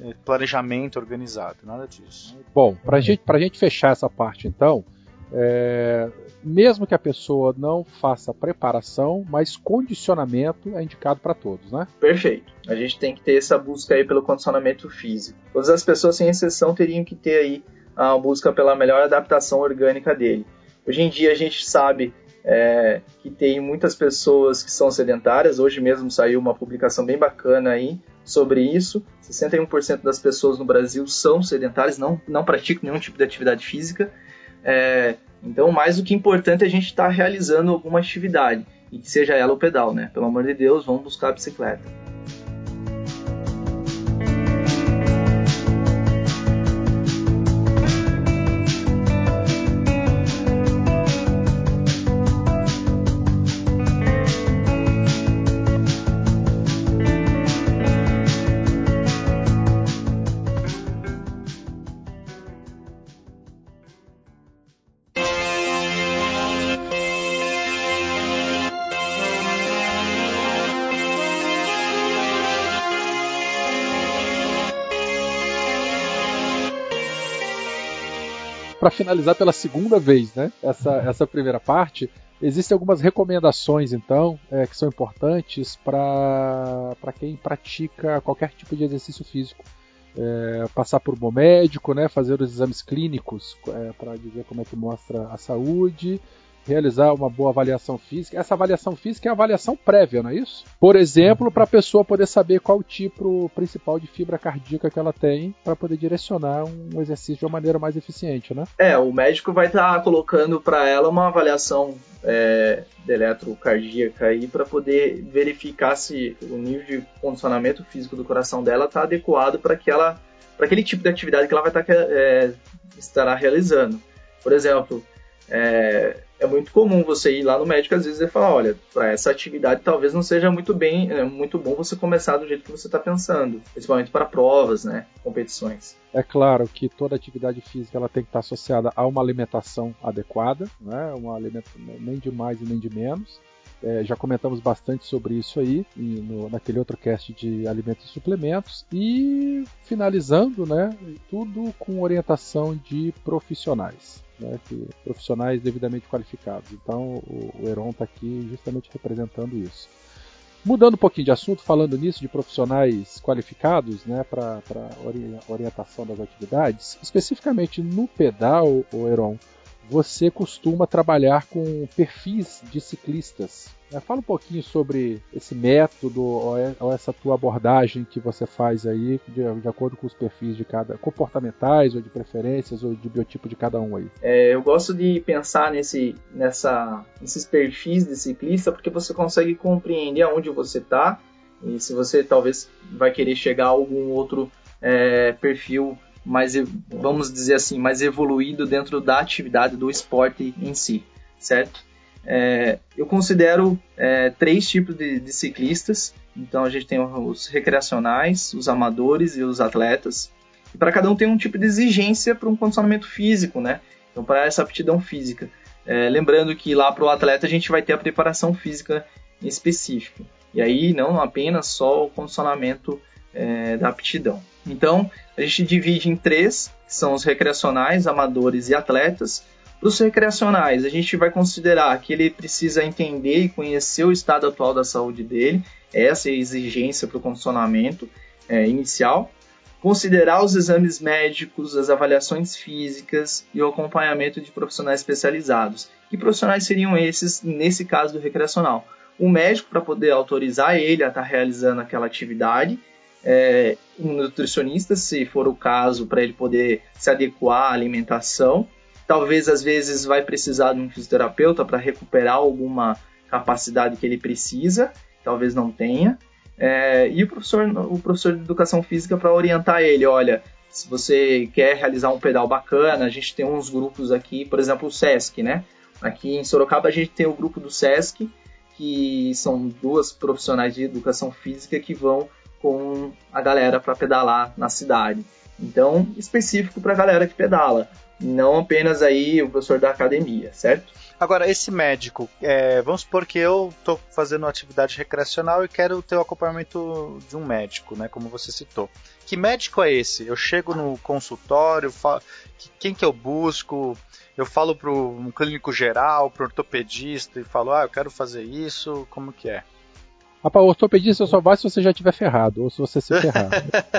É, planejamento organizado, nada disso. Bom, para gente, a gente fechar essa parte então, é, mesmo que a pessoa não faça preparação, mas condicionamento é indicado para todos, né? Perfeito. A gente tem que ter essa busca aí pelo condicionamento físico. Todas as pessoas, sem exceção, teriam que ter aí a busca pela melhor adaptação orgânica dele. Hoje em dia a gente sabe é, que tem muitas pessoas que são sedentárias. Hoje mesmo saiu uma publicação bem bacana aí sobre isso. 61% das pessoas no Brasil são sedentárias, não, não praticam nenhum tipo de atividade física. É, então, mais do que importante é a gente estar tá realizando alguma atividade, e que seja ela o pedal, né? Pelo amor de Deus, vamos buscar a bicicleta. Para finalizar pela segunda vez, né? Essa, essa primeira parte. Existem algumas recomendações, então, é, que são importantes para quem pratica qualquer tipo de exercício físico. É, passar por um bom médico, né, fazer os exames clínicos é, para dizer como é que mostra a saúde, realizar uma boa avaliação física. Essa avaliação física é a avaliação prévia, não é isso? Por exemplo, para a pessoa poder saber qual o tipo principal de fibra cardíaca que ela tem para poder direcionar um exercício de uma maneira mais eficiente, né? É, o médico vai estar tá colocando para ela uma avaliação é, eletrocardíaca aí para poder verificar se o nível de condicionamento físico do coração dela está adequado para aquela para aquele tipo de atividade que ela vai estar tá, é, realizando. Por exemplo, é, é muito comum você ir lá no médico às vezes e falar, olha, para essa atividade talvez não seja muito bem, é muito bom você começar do jeito que você está pensando, principalmente para provas, né, competições. É claro que toda atividade física ela tem que estar associada a uma alimentação adequada, né, uma alimentação nem de mais e nem de menos. É, já comentamos bastante sobre isso aí no, naquele outro cast de alimentos e suplementos. E finalizando, né, tudo com orientação de profissionais né, que, profissionais devidamente qualificados. Então o, o Heron está aqui justamente representando isso. Mudando um pouquinho de assunto, falando nisso, de profissionais qualificados né, para orientação das atividades, especificamente no pedal, o Heron, você costuma trabalhar com perfis de ciclistas. Né? Fala um pouquinho sobre esse método ou essa tua abordagem que você faz aí, de, de, acordo com os perfis de cada, comportamentais ou de preferências ou de biotipo de cada um aí. É, eu gosto de pensar nesse, nessa, nesses perfis de ciclista porque você consegue compreender aonde você está e se você talvez vai querer chegar a algum outro é, perfil mais, vamos dizer assim, mais evoluído dentro da atividade do esporte em si, certo? É, eu considero é, três tipos de, de, ciclistas. Então a gente tem os recreacionais, os amadores e os atletas. E para cada um tem um tipo de exigência para um condicionamento físico, né? Então para essa aptidão física. É, lembrando que lá para o atleta a gente vai ter a preparação física específica. E aí não apenas só o condicionamento é, da aptidão. Então a gente divide em três, que são os recreacionais, amadores e atletas. Para os recreacionais, a gente vai considerar que ele precisa entender e conhecer o estado atual da saúde dele, essa é a exigência para o condicionamento é, inicial. Considerar os exames médicos, as avaliações físicas e o acompanhamento de profissionais especializados. Que profissionais seriam esses nesse caso do recreacional? O médico para poder autorizar ele a estar tá realizando aquela atividade é, um nutricionista, se for o caso, para ele poder se adequar à alimentação. Talvez às vezes vai precisar de um fisioterapeuta para recuperar alguma capacidade que ele precisa, talvez não tenha. É, e o professor, o professor de educação física para orientar ele, olha, se você quer realizar um pedal bacana, a gente tem uns grupos aqui, por exemplo, o SESC, né? Aqui em Sorocaba a gente tem o grupo do SESC, que são duas profissionais de educação física que vão com a galera para pedalar na cidade. Então, específico para a galera que pedala, não apenas aí o professor da academia, certo? Agora, esse médico, é, vamos supor que eu estou fazendo uma atividade recreacional e quero ter o acompanhamento de um médico, né, como você citou. Que médico é esse? Eu chego no consultório, falo, quem que eu busco? Eu falo para um clínico geral, para ortopedista e falo, ah, eu quero fazer isso, como que é? Rapaz, ortopedista só vai se você já tiver ferrado, ou se você se ferrar.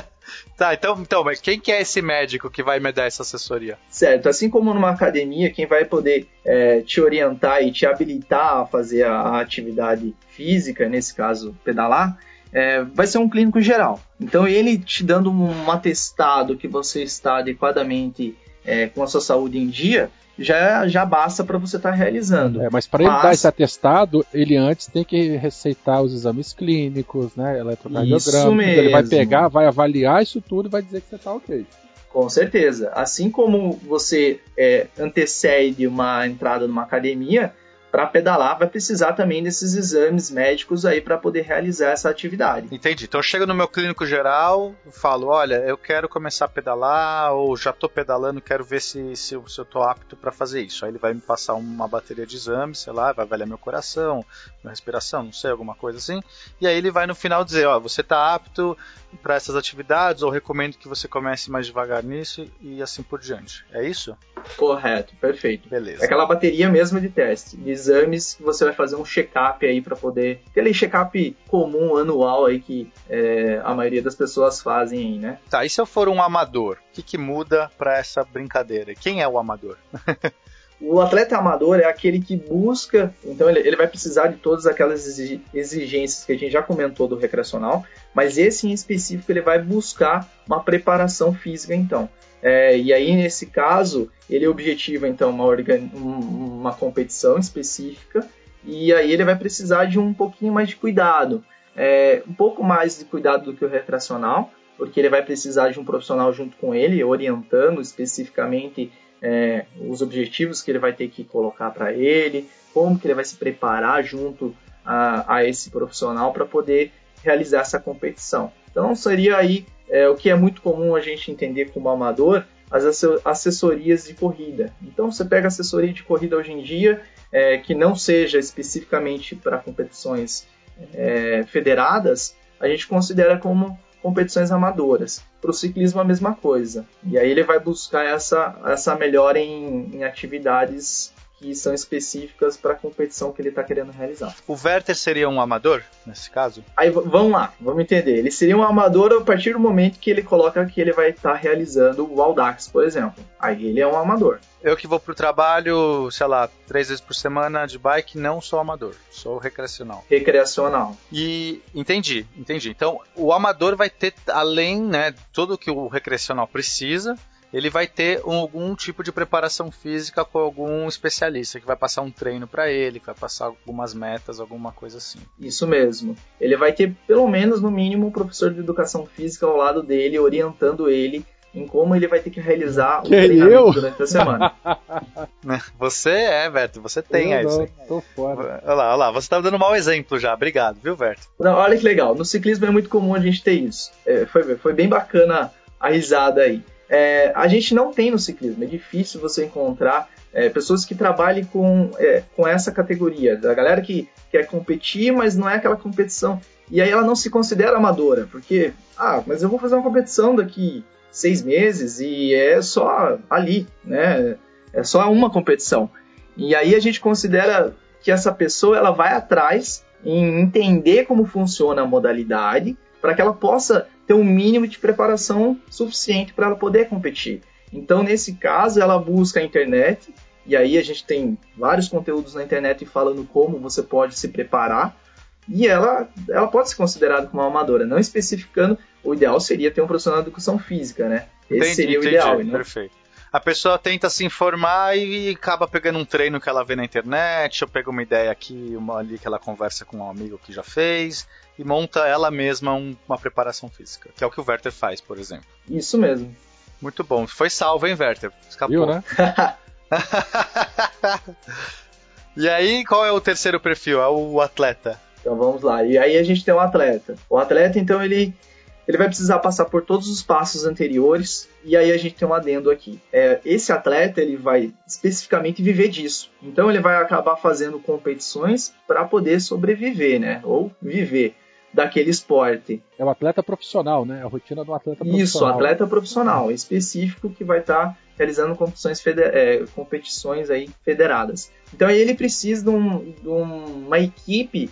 tá, então, então, mas quem que é esse médico que vai me dar essa assessoria? Certo, assim como numa academia, quem vai poder é, te orientar e te habilitar a fazer a, a atividade física, nesse caso pedalar, é, vai ser um clínico geral. Então ele te dando um atestado que você está adequadamente é, com a sua saúde em dia, já, já basta para você estar tá realizando. É, mas para ele dar esse atestado, ele antes tem que receitar os exames clínicos, né? Eletrocardiograma. Ele vai pegar, vai avaliar isso tudo e vai dizer que você está ok. Com certeza. Assim como você é, antecede uma entrada numa academia, para pedalar vai precisar também desses exames médicos aí para poder realizar essa atividade. Entendi. Então eu chego no meu clínico geral, falo, olha, eu quero começar a pedalar ou já estou pedalando, quero ver se, se, se eu estou apto para fazer isso. Aí ele vai me passar uma bateria de exames, sei lá, vai avaliar meu coração, minha respiração, não sei, alguma coisa assim. E aí ele vai no final dizer, ó, você está apto para essas atividades ou recomendo que você comece mais devagar nisso e assim por diante. É isso? Correto, perfeito. Beleza. É aquela bateria mesmo de teste, de exames que você vai fazer um check-up aí para poder. Aquele check-up comum, anual aí que é, a maioria das pessoas fazem aí, né? Tá, e se eu for um amador? O que, que muda para essa brincadeira? Quem é o amador? O atleta amador é aquele que busca, então ele, ele vai precisar de todas aquelas exigências que a gente já comentou do recreacional, mas esse em específico ele vai buscar uma preparação física então. É, e aí, nesse caso, ele objetiva então uma, organ... uma competição específica e aí ele vai precisar de um pouquinho mais de cuidado. É, um pouco mais de cuidado do que o recreacional, porque ele vai precisar de um profissional junto com ele, orientando especificamente é, os objetivos que ele vai ter que colocar para ele, como que ele vai se preparar junto a, a esse profissional para poder realizar essa competição. Então seria aí é, o que é muito comum a gente entender como amador, as assessorias de corrida. Então você pega assessoria de corrida hoje em dia, é, que não seja especificamente para competições é, federadas, a gente considera como competições amadoras. Para o ciclismo a mesma coisa. E aí ele vai buscar essa, essa melhora em, em atividades que são específicas para a competição que ele está querendo realizar. O Werther seria um amador, nesse caso? Aí vamos lá, vamos entender. Ele seria um amador a partir do momento que ele coloca que ele vai estar tá realizando o Audax, por exemplo. Aí ele é um amador. Eu que vou pro trabalho, sei lá, três vezes por semana de bike, não sou amador, sou recreacional. Recreacional. E entendi, entendi. Então, o amador vai ter, além, né, tudo que o recreacional precisa, ele vai ter algum tipo de preparação física com algum especialista que vai passar um treino para ele, que vai passar algumas metas, alguma coisa assim. Isso mesmo. Ele vai ter pelo menos no mínimo um professor de educação física ao lado dele, orientando ele em como ele vai ter que realizar que o treinamento eu? durante a semana. Você é, Verto, você tem eu isso. Não, tô fora. Olha lá, olha lá, você tá dando um mau exemplo já. Obrigado, viu, Verto? Não, olha que legal. No ciclismo é muito comum a gente ter isso. É, foi, foi bem bacana a risada aí é, a gente não tem no ciclismo. É difícil você encontrar é, pessoas que trabalhem com, é, com essa categoria, da galera que quer competir, mas não é aquela competição. E aí ela não se considera amadora, porque, ah, mas eu vou fazer uma competição daqui seis meses e é só ali, né? É só uma competição. E aí a gente considera que essa pessoa ela vai atrás em entender como funciona a modalidade para que ela possa ter um mínimo de preparação suficiente para ela poder competir. Então, nesse caso, ela busca a internet, e aí a gente tem vários conteúdos na internet falando como você pode se preparar, e ela, ela pode ser considerada como uma amadora, não especificando, o ideal seria ter um profissional de educação física, né? Esse entendi, seria o entendi, ideal. Não? Perfeito. A pessoa tenta se informar e acaba pegando um treino que ela vê na internet, ou pega uma ideia aqui, uma ali que ela conversa com um amigo que já fez, e monta ela mesma um, uma preparação física, que é o que o Werther faz, por exemplo. Isso mesmo. Muito bom. Foi salvo, hein, Werther? Viu, Escapou. né? e aí, qual é o terceiro perfil? É o atleta. Então vamos lá. E aí a gente tem o atleta. O atleta, então, ele ele vai precisar passar por todos os passos anteriores e aí a gente tem um adendo aqui. É, esse atleta ele vai especificamente viver disso, então ele vai acabar fazendo competições para poder sobreviver, né? Ou viver. Daquele esporte. É o atleta profissional, né? A rotina do atleta profissional. Isso, atleta profissional, específico que vai estar tá realizando competições, é, competições aí federadas. Então aí ele precisa de, um, de, uma equipe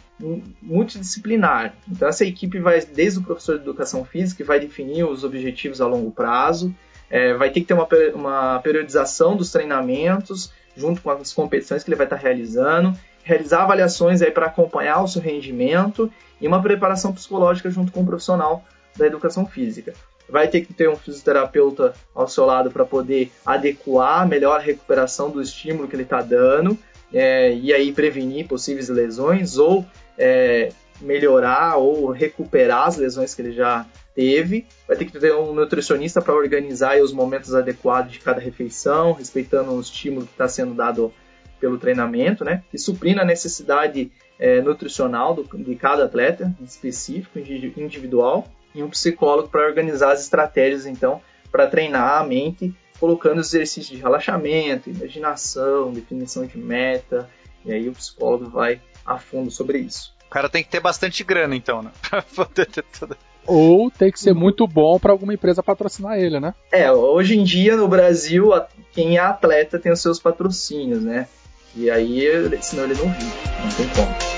multidisciplinar. Então essa equipe vai desde o professor de educação física que vai definir os objetivos a longo prazo, é, vai ter que ter uma, uma periodização dos treinamentos junto com as competições que ele vai estar tá realizando, realizar avaliações aí para acompanhar o seu rendimento e uma preparação psicológica junto com o profissional da educação física. Vai ter que ter um fisioterapeuta ao seu lado para poder adequar melhor a recuperação do estímulo que ele está dando é, e aí prevenir possíveis lesões ou é, melhorar ou recuperar as lesões que ele já teve. Vai ter que ter um nutricionista para organizar os momentos adequados de cada refeição, respeitando o estímulo que está sendo dado pelo treinamento, né? E suprindo a necessidade é, nutricional do, de cada atleta, específico, individual, e um psicólogo para organizar as estratégias, então, para treinar a mente, colocando exercícios de relaxamento, imaginação, definição de meta, e aí o psicólogo vai a fundo sobre isso. O cara tem que ter bastante grana, então, né? Pra poder ter tudo. Ou tem que ser muito bom para alguma empresa patrocinar ele, né? É, hoje em dia no Brasil, quem é atleta tem os seus patrocínios, né? E aí, senão ele não vive, não tem como.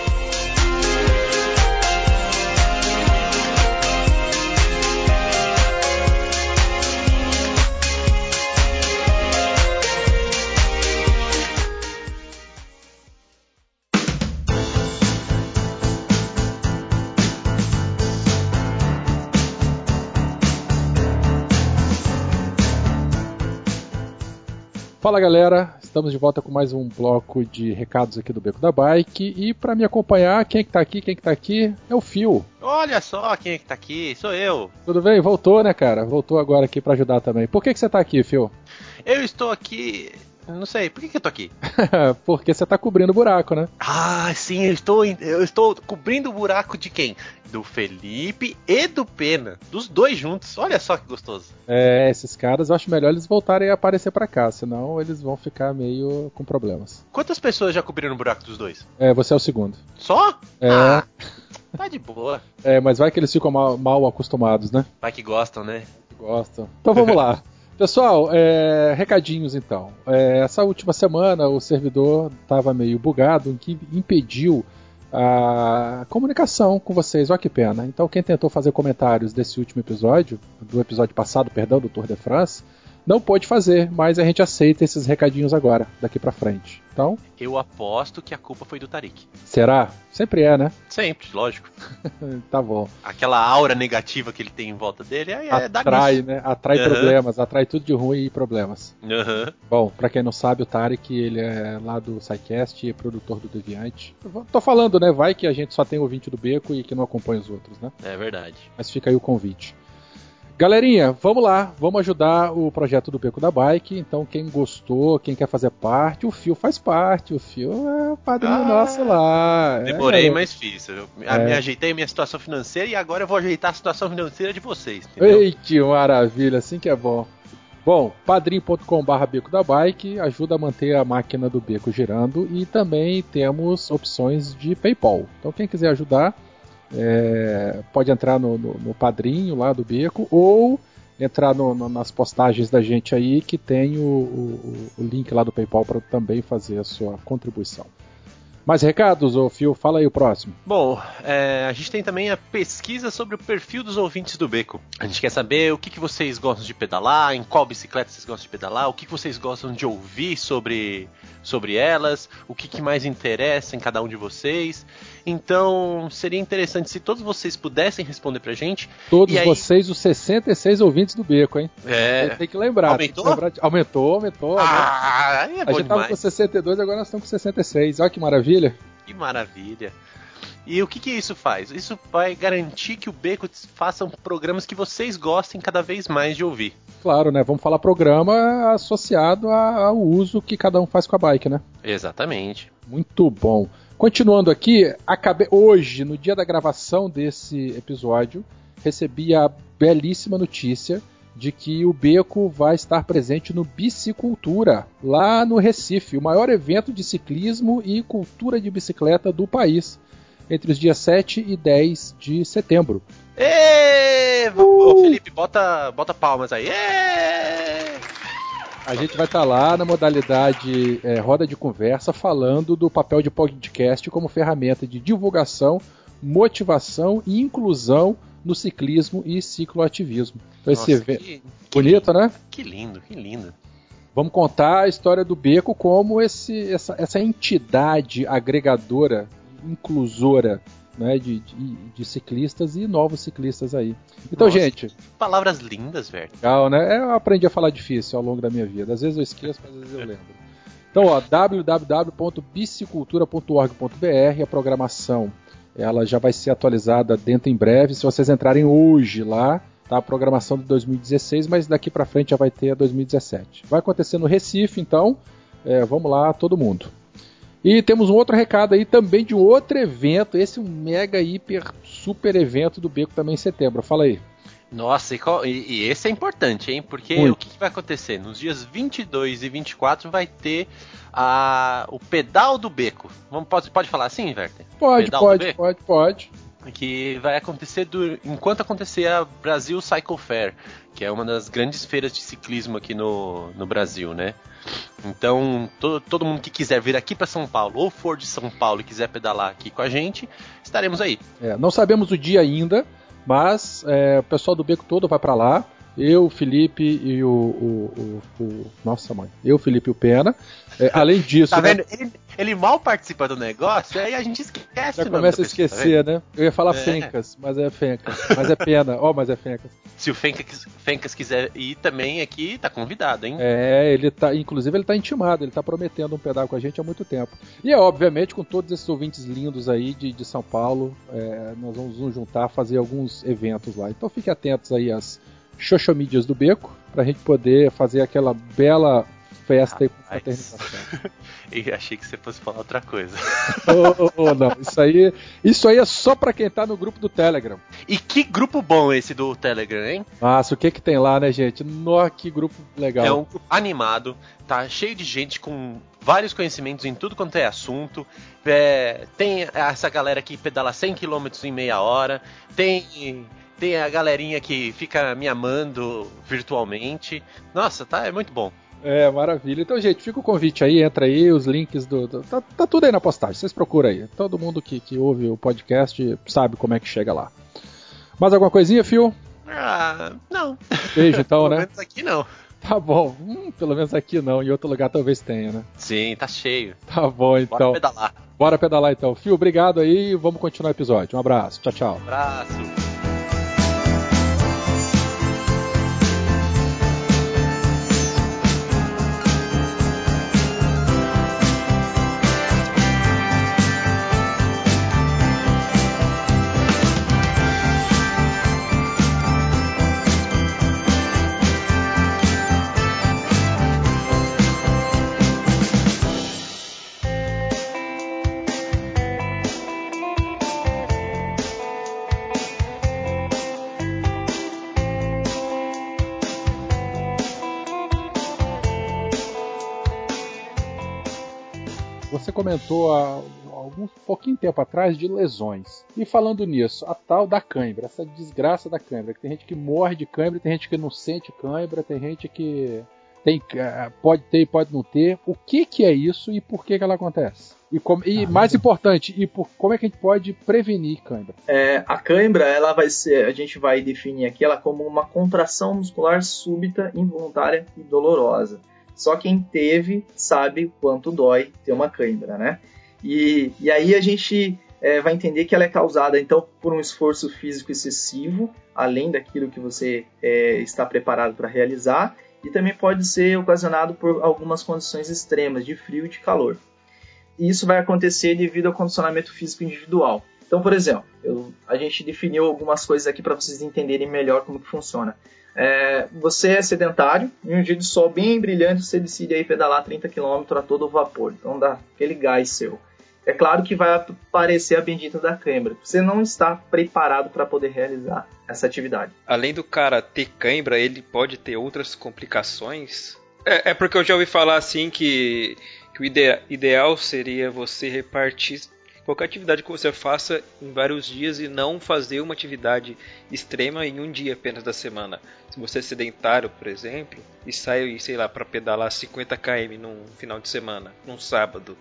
Fala galera, estamos de volta com mais um bloco de recados aqui do Beco da Bike e para me acompanhar, quem é que tá aqui, quem é que tá aqui é o Fio. Olha só quem é que tá aqui, sou eu. Tudo bem? Voltou, né, cara? Voltou agora aqui para ajudar também. Por que que você tá aqui, Fio? Eu estou aqui não sei, por que, que eu tô aqui? Porque você tá cobrindo o buraco, né? Ah, sim, eu estou, eu estou cobrindo o buraco de quem? Do Felipe e do Pena. Dos dois juntos. Olha só que gostoso. É, esses caras eu acho melhor eles voltarem a aparecer para cá, senão eles vão ficar meio com problemas. Quantas pessoas já cobriram o buraco dos dois? É, você é o segundo. Só? É. Ah, tá de boa. É, mas vai que eles ficam mal, mal acostumados, né? Vai que gostam, né? Gostam. Então vamos lá. Pessoal, é, recadinhos então. É, essa última semana o servidor estava meio bugado, o que impediu a comunicação com vocês. Olha que pena. Então, quem tentou fazer comentários desse último episódio, do episódio passado, perdão, do Tour de France, não pôde fazer, mas a gente aceita esses recadinhos agora, daqui para frente. Então, eu aposto que a culpa foi do Tarik. Será? Sempre é, né? Sempre, lógico. tá bom. Aquela aura negativa que ele tem em volta dele é, é atrai, né? Atrai uhum. problemas, atrai tudo de ruim e problemas. Uhum. Bom, para quem não sabe, o Tarek, ele é lá do SciCast e é produtor do Deviante. Tô falando, né? Vai que a gente só tem ouvinte do Beco e que não acompanha os outros, né? É verdade. Mas fica aí o convite. Galerinha, vamos lá, vamos ajudar o projeto do Beco da Bike. Então, quem gostou, quem quer fazer parte, o Fio faz parte. O Fio é o padrinho ah, nosso lá. Demorei, é, mas fiz. Eu é. me ajeitei minha situação financeira e agora eu vou ajeitar a situação financeira de vocês. Entendeu? Ei, que maravilha, assim que é bom. Bom, padrim.com.br Beco da Bike ajuda a manter a máquina do Beco girando e também temos opções de PayPal. Então, quem quiser ajudar é, pode entrar no, no, no, padrinho lá do Beco ou entrar no, nas postagens da gente aí que tem o, o, o link lá do PayPal para também fazer a sua contribuição. Mais recados, ô Fio? Fala aí o próximo. Bom, é, a gente tem também a pesquisa sobre o perfil dos ouvintes do Beco. A gente quer saber o que, que vocês gostam de pedalar, em qual bicicleta vocês gostam de pedalar, o que, que vocês gostam de ouvir sobre, sobre elas, o que, que mais interessa em cada um de vocês. Então, seria interessante se todos vocês pudessem responder pra gente. Todos aí... vocês, os 66 ouvintes do Beco, hein? É. Tem que lembrar. Aumentou? Que lembrar de... Aumentou, aumentou. Ah, é a gente tava com 62, agora nós estamos com 66. Olha que maravilha. Que maravilha. E o que, que isso faz? Isso vai garantir que o Beco faça programas que vocês gostem cada vez mais de ouvir. Claro, né? Vamos falar programa associado ao uso que cada um faz com a bike, né? Exatamente. Muito bom. Continuando aqui, acabei, hoje, no dia da gravação desse episódio, recebi a belíssima notícia de que o Beco vai estar presente no Bicicultura, lá no Recife, o maior evento de ciclismo e cultura de bicicleta do país. entre os dias 7 e 10 de setembro. Ê, ô, Felipe, bota, bota palmas aí. Ê! A gente vai estar lá na modalidade é, roda de conversa falando do papel de podcast como ferramenta de divulgação, motivação e inclusão no ciclismo e cicloativismo. Então, esse Nossa, evento- que, que Bonito, lindo, né? Que lindo, que lindo. Vamos contar a história do Beco como esse, essa, essa entidade agregadora, inclusora né, de, de, de ciclistas e novos ciclistas aí. Então, Nossa. gente, Palavras lindas, velho. legal, né? Eu aprendi a falar difícil ao longo da minha vida. Às vezes eu esqueço, mas às vezes eu lembro. Então, ó, www.bicicultura.org.br, a programação ela já vai ser atualizada dentro em breve. Se vocês entrarem hoje lá, tá a programação de 2016, mas daqui para frente já vai ter a 2017. Vai acontecer no Recife, então, é, vamos lá, todo mundo. E temos um outro recado aí também de outro evento, esse é um mega, hiper, super evento do Beco também em setembro. Fala aí. Nossa, e, qual- e- e esse é importante, hein? Porque Muito. o que, que vai acontecer? Nos dias 22 e 24 vai ter a, o pedal do beco. Vamos, pode, pode falar assim, Werther? Pode, Pedal do pode, pode, pode. que vai acontecer dur- enquanto acontecer a Brasil Cycle Fair, que é uma das grandes feiras de ciclismo aqui no, no Brasil, né? Então, to- todo mundo que quiser vir aqui para São Paulo ou for de São Paulo e quiser pedalar aqui com a gente, estaremos aí. É, não sabemos o dia ainda, mas é, o pessoal do Beco todo vai para lá. Eu, o Felipe e o, o- o- o- Nossa, mãe. Eu, Felipe e o Pena. É, além disso, Tá né, vendo? Ele, ele mal participa do negócio, aí a gente esquece. já começa a pessoa, tá esquecer, né? Eu ia falar É. Fencas, mas é Fencas. Mas é Pena. Ó, mas é Fencas. Se o Fencas, Fencas quiser ir também aqui, tá convidado, hein? É, ele tá. Inclusive, ele tá intimado, ele tá prometendo um pedal com a gente há muito tempo. E é, obviamente, com todos esses ouvintes lindos aí de, de São Paulo, é, nós vamos nos juntar, fazer alguns eventos lá. Então fiquem atentos aí às xoxomídias do Beco, pra gente poder fazer aquela bela festa aí. E achei que você fosse falar outra coisa. Ô, ô, ô, não, isso aí, isso aí é só pra quem tá no grupo do Telegram. E que grupo bom esse do Telegram, hein? Nossa, o que que tem lá, né, gente? Nó, que grupo legal. É um grupo animado, tá cheio de gente com vários conhecimentos em tudo quanto é assunto. É, tem essa galera que pedala 100 km em meia hora. Tem, tem a galerinha que fica me amando virtualmente. Nossa, tá, é muito bom. É, maravilha. Então, gente, fica o convite aí, entra aí, os links do. do- tá, tá tudo aí na postagem, vocês procuram aí. Todo mundo que, que ouve o podcast sabe como é que chega lá. Mais alguma coisinha, Fio? Ah, não. Beijo então, Pelo né? menos aqui não. Tá bom. Hum, pelo menos aqui não, em outro lugar talvez tenha, né? Sim, tá cheio. Tá bom, Bora então. pedalar. Bora pedalar então. Fio, obrigado aí e vamos continuar o episódio. Um abraço. Tchau, tchau. Abraço. Comentou há algum pouquinho tempo atrás de lesões. E falando nisso, a tal da cãibra, essa desgraça da cãibra, que tem gente que morre de cãibra, tem gente que não sente cãibra, tem gente que tem, eh, pode ter e pode não ter. O que, que é isso e por que, que ela acontece? E, como- e mais importante, e por, como é que a gente pode prevenir cãibra? É, a cãibra, ela vai ser, a gente vai definir aqui ela como uma contração muscular súbita, involuntária e dolorosa. Só quem teve sabe quanto dói ter uma cãibra, né? E, e aí a gente é, vai entender que ela é causada então por um esforço físico excessivo, além daquilo que você é, está preparado para realizar, e também pode ser ocasionado por algumas condições extremas de frio e de calor. E isso vai acontecer devido ao condicionamento físico individual. Então, por exemplo, eu- a gente definiu algumas coisas aqui para vocês entenderem melhor como que funciona. É, você é sedentário, em um dia de sol bem brilhante, você decide aí pedalar 30 km a todo vapor. Então dá aquele gás seu. É claro que vai aparecer a bendita da câimbra. Você não está preparado para poder realizar essa atividade. Além do cara ter cãibra, ele pode ter outras complicações? É, é porque eu já ouvi falar assim que, que o ide- ideal seria você repartir qualquer atividade que você faça em vários dias e não fazer uma atividade extrema em um dia apenas da semana. Se você é sedentário, por exemplo, e sai, sei lá, para pedalar 50 km num final de semana, num sábado,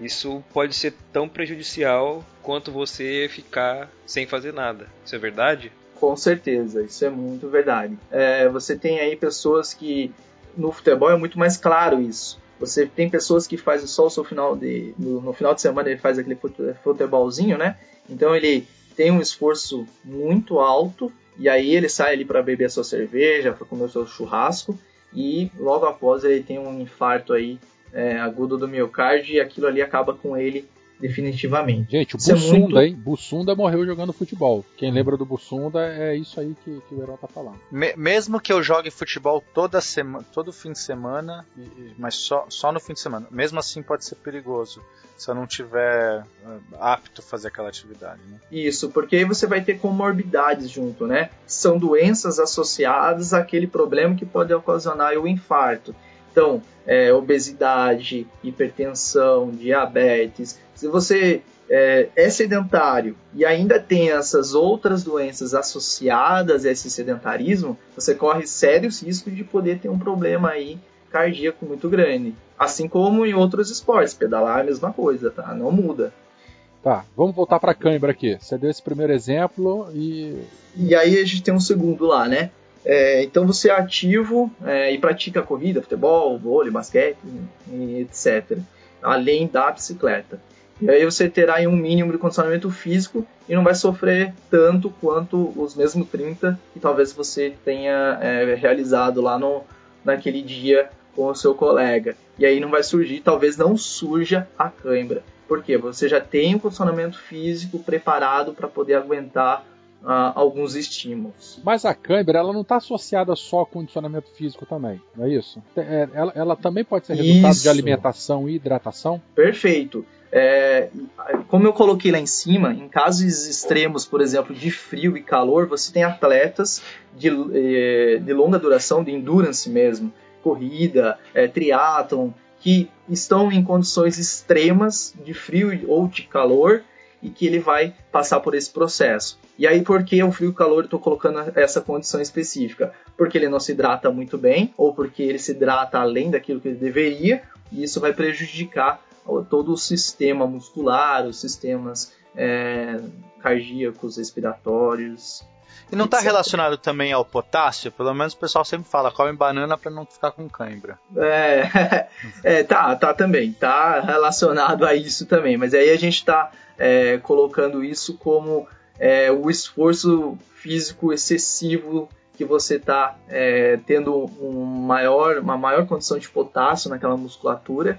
isso pode ser tão prejudicial quanto você ficar sem fazer nada. Isso é verdade? Com certeza, isso é muito verdade. É, você tem aí pessoas que no futebol é muito mais claro isso. Você tem pessoas que fazem só o seu final de. No, no, final de semana ele faz aquele futebolzinho, né? Então ele tem um esforço muito alto e aí ele sai ali para beber a sua cerveja, para comer o seu churrasco e logo após ele tem um infarto aí é, agudo do miocárdio e aquilo ali acaba com ele definitivamente. Gente, o isso Bussunda, é muito... hein? Bussunda morreu jogando futebol. Quem lembra do Bussunda é isso aí que, que o Herói tá falando. Me mesmo que eu jogue futebol toda semana, todo fim de semana, mas só, só no fim de semana, mesmo assim pode ser perigoso se eu não tiver uh, apto a fazer aquela atividade. Né? Isso, porque aí você vai ter comorbidades junto, né? São doenças associadas àquele problema que pode ocasionar o infarto. Então, é, obesidade, hipertensão, diabetes. Se você é, é, sedentário e ainda tem essas outras doenças associadas a esse sedentarismo, você corre sérios riscos de poder ter um problema aí cardíaco muito grande. Assim como em outros esportes, pedalar é a mesma coisa, tá? Não muda. Tá, vamos voltar para cãibra aqui. Você deu esse primeiro exemplo e. E aí a gente tem um segundo lá, né? É, então você é ativo é, e pratica corrida, futebol, vôlei, basquete, etc. Além da bicicleta. E aí você terá um mínimo de condicionamento físico e não vai sofrer tanto quanto os mesmos 30 que talvez você tenha é, realizado lá no, naquele dia com o seu colega. E aí não vai surgir, talvez não surja a cãibra. Porque você já tem um condicionamento físico preparado para poder aguentar uh, alguns estímulos. Mas a câimbra ela não está associada só ao condicionamento físico também, não é isso? É, ela, ela também pode ser resultado isso. de alimentação e hidratação? Perfeito. É, como eu coloquei lá em cima, em casos extremos, por exemplo, de frio e calor, você tem atletas de, eh, de longa duração, de endurance mesmo, corrida, é, triatlon, que estão em condições extremas de frio ou de calor e que ele vai passar por esse processo. E aí, por que o frio e o calor estou colocando essa condição específica? Porque ele não se hidrata muito bem, ou porque ele se hidrata além daquilo que ele deveria, e isso vai prejudicar todo o sistema muscular, os sistemas é, cardíacos, respiratórios. E não está relacionado também ao potássio? Pelo menos o pessoal sempre fala, come banana para não ficar com cãibra. É, é, tá, tá também, tá relacionado a isso também, mas aí a gente está é, colocando isso como é, o esforço físico excessivo que você está é, tendo um maior, uma maior condição de potássio naquela musculatura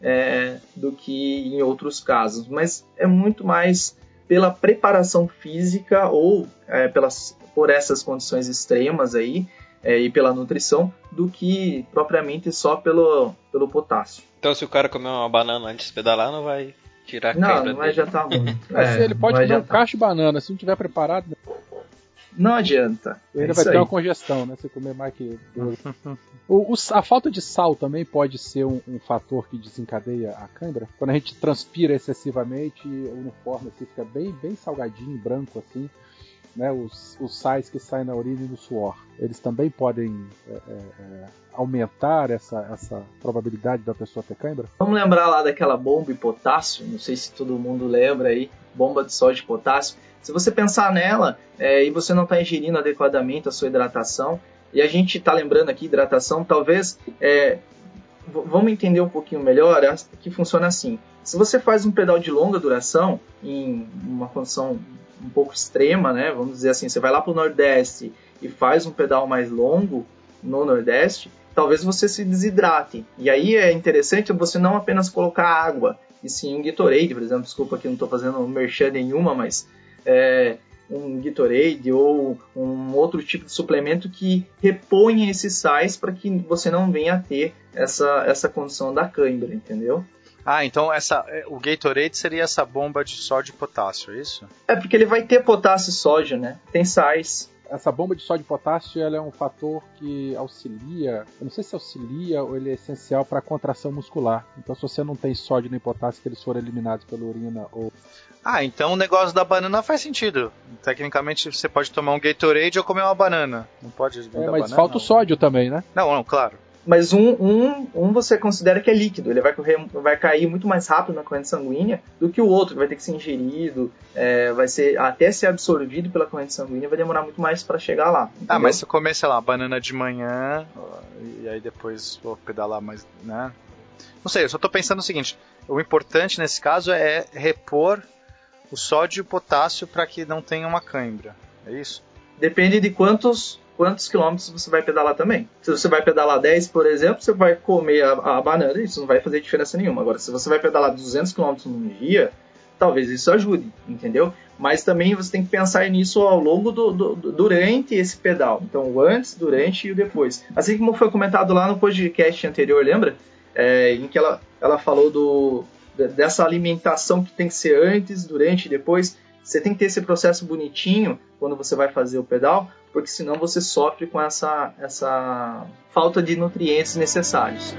é, do que em outros casos. Mas é muito mais pela preparação física ou é, pelas, por essas condições extremas aí é, e pela nutrição do que propriamente só pelo, pelo potássio. Então se o cara comer uma banana antes de pedalar não vai tirar a Não, não vai adiantar muito. É, ele pode comer um cacho de banana, se não tiver preparado. Não adianta. Ele ainda é vai ter aí. uma congestão, né? Se comer mais que. o, o, a falta de sal também pode ser um, um, fator que desencadeia a câimbra. Quando a gente transpira excessivamente, o uniforme assim, fica bem, bem salgadinho, branco assim né, os, os sais que saem na urina e no suor, eles também podem é, é, é, aumentar essa, essa probabilidade da pessoa ter cãibra? Vamos lembrar lá daquela bomba de potássio, não sei se todo mundo lembra aí, bomba de sódio de potássio. Se você pensar nela é, e você não está ingerindo adequadamente a sua hidratação, e a gente está lembrando aqui hidratação, talvez é, vamos entender um pouquinho melhor que funciona assim. Se você faz um pedal de longa duração em uma condição um pouco extrema, né? Vamos dizer assim, você vai lá para o Nordeste e faz um pedal mais longo no Nordeste, talvez você se desidrate. E aí é interessante você não apenas colocar água, e sim um Gatorade, por exemplo. Desculpa que não estou fazendo merchan nenhuma, mas é, um Gatorade ou um outro tipo de suplemento que reponha esses sais para que você não venha a ter essa, essa condição da cãibra, entendeu? Ah, então essa, é, o Gatorade seria essa bomba de sódio e potássio, é isso? É porque ele vai ter potássio e sódio, né? Tem sais. Essa bomba de sódio e potássio ela é um fator que auxilia, eu não sei se auxilia ou ele é essencial para a contração muscular. Então, se você não tem sódio nem potássio que eles foram eliminados pela urina ou ah, então o negócio da banana faz sentido. Tecnicamente você pode tomar um Gatorade ou comer uma banana. Não pode. É, mas banana, falta não. o sódio também, né? Não, não, claro. Mas um, um, um você considera que é líquido, ele vai, correr, vai cair muito mais rápido na corrente sanguínea do que o outro, que vai ter que ser ingerido, é, vai ser até ser absorvido pela corrente sanguínea, vai demorar muito mais para chegar lá. Entendeu? Ah, mas se eu comer, sei lá, banana de manhã, e aí depois vou pedalar mais, né? Não sei, eu só tô pensando o seguinte: o importante nesse caso é repor o sódio e o potássio para que não tenha uma cãibra. É isso? Depende de quantos quantos quilômetros você vai pedalar também. Se você vai pedalar 10, por exemplo, você vai comer a, a banana isso não vai fazer diferença nenhuma. Agora, se você vai pedalar 200 quilômetros num dia, talvez isso ajude, entendeu? Mas também você tem que pensar nisso ao longo do, do, do, durante esse pedal. Então, o antes, durante e o depois. Assim como foi comentado lá no podcast anterior, lembra? É, em que ela, ela falou do, dessa alimentação que tem que ser antes, durante e depois. Você tem que ter esse processo bonitinho quando você vai fazer o pedal, porque senão você sofre com essa, essa falta de nutrientes necessários.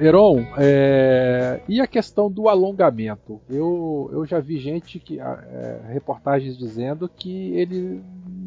Heron, é... e a questão do alongamento? Eu, eu já vi gente que é, reportagens dizendo que ele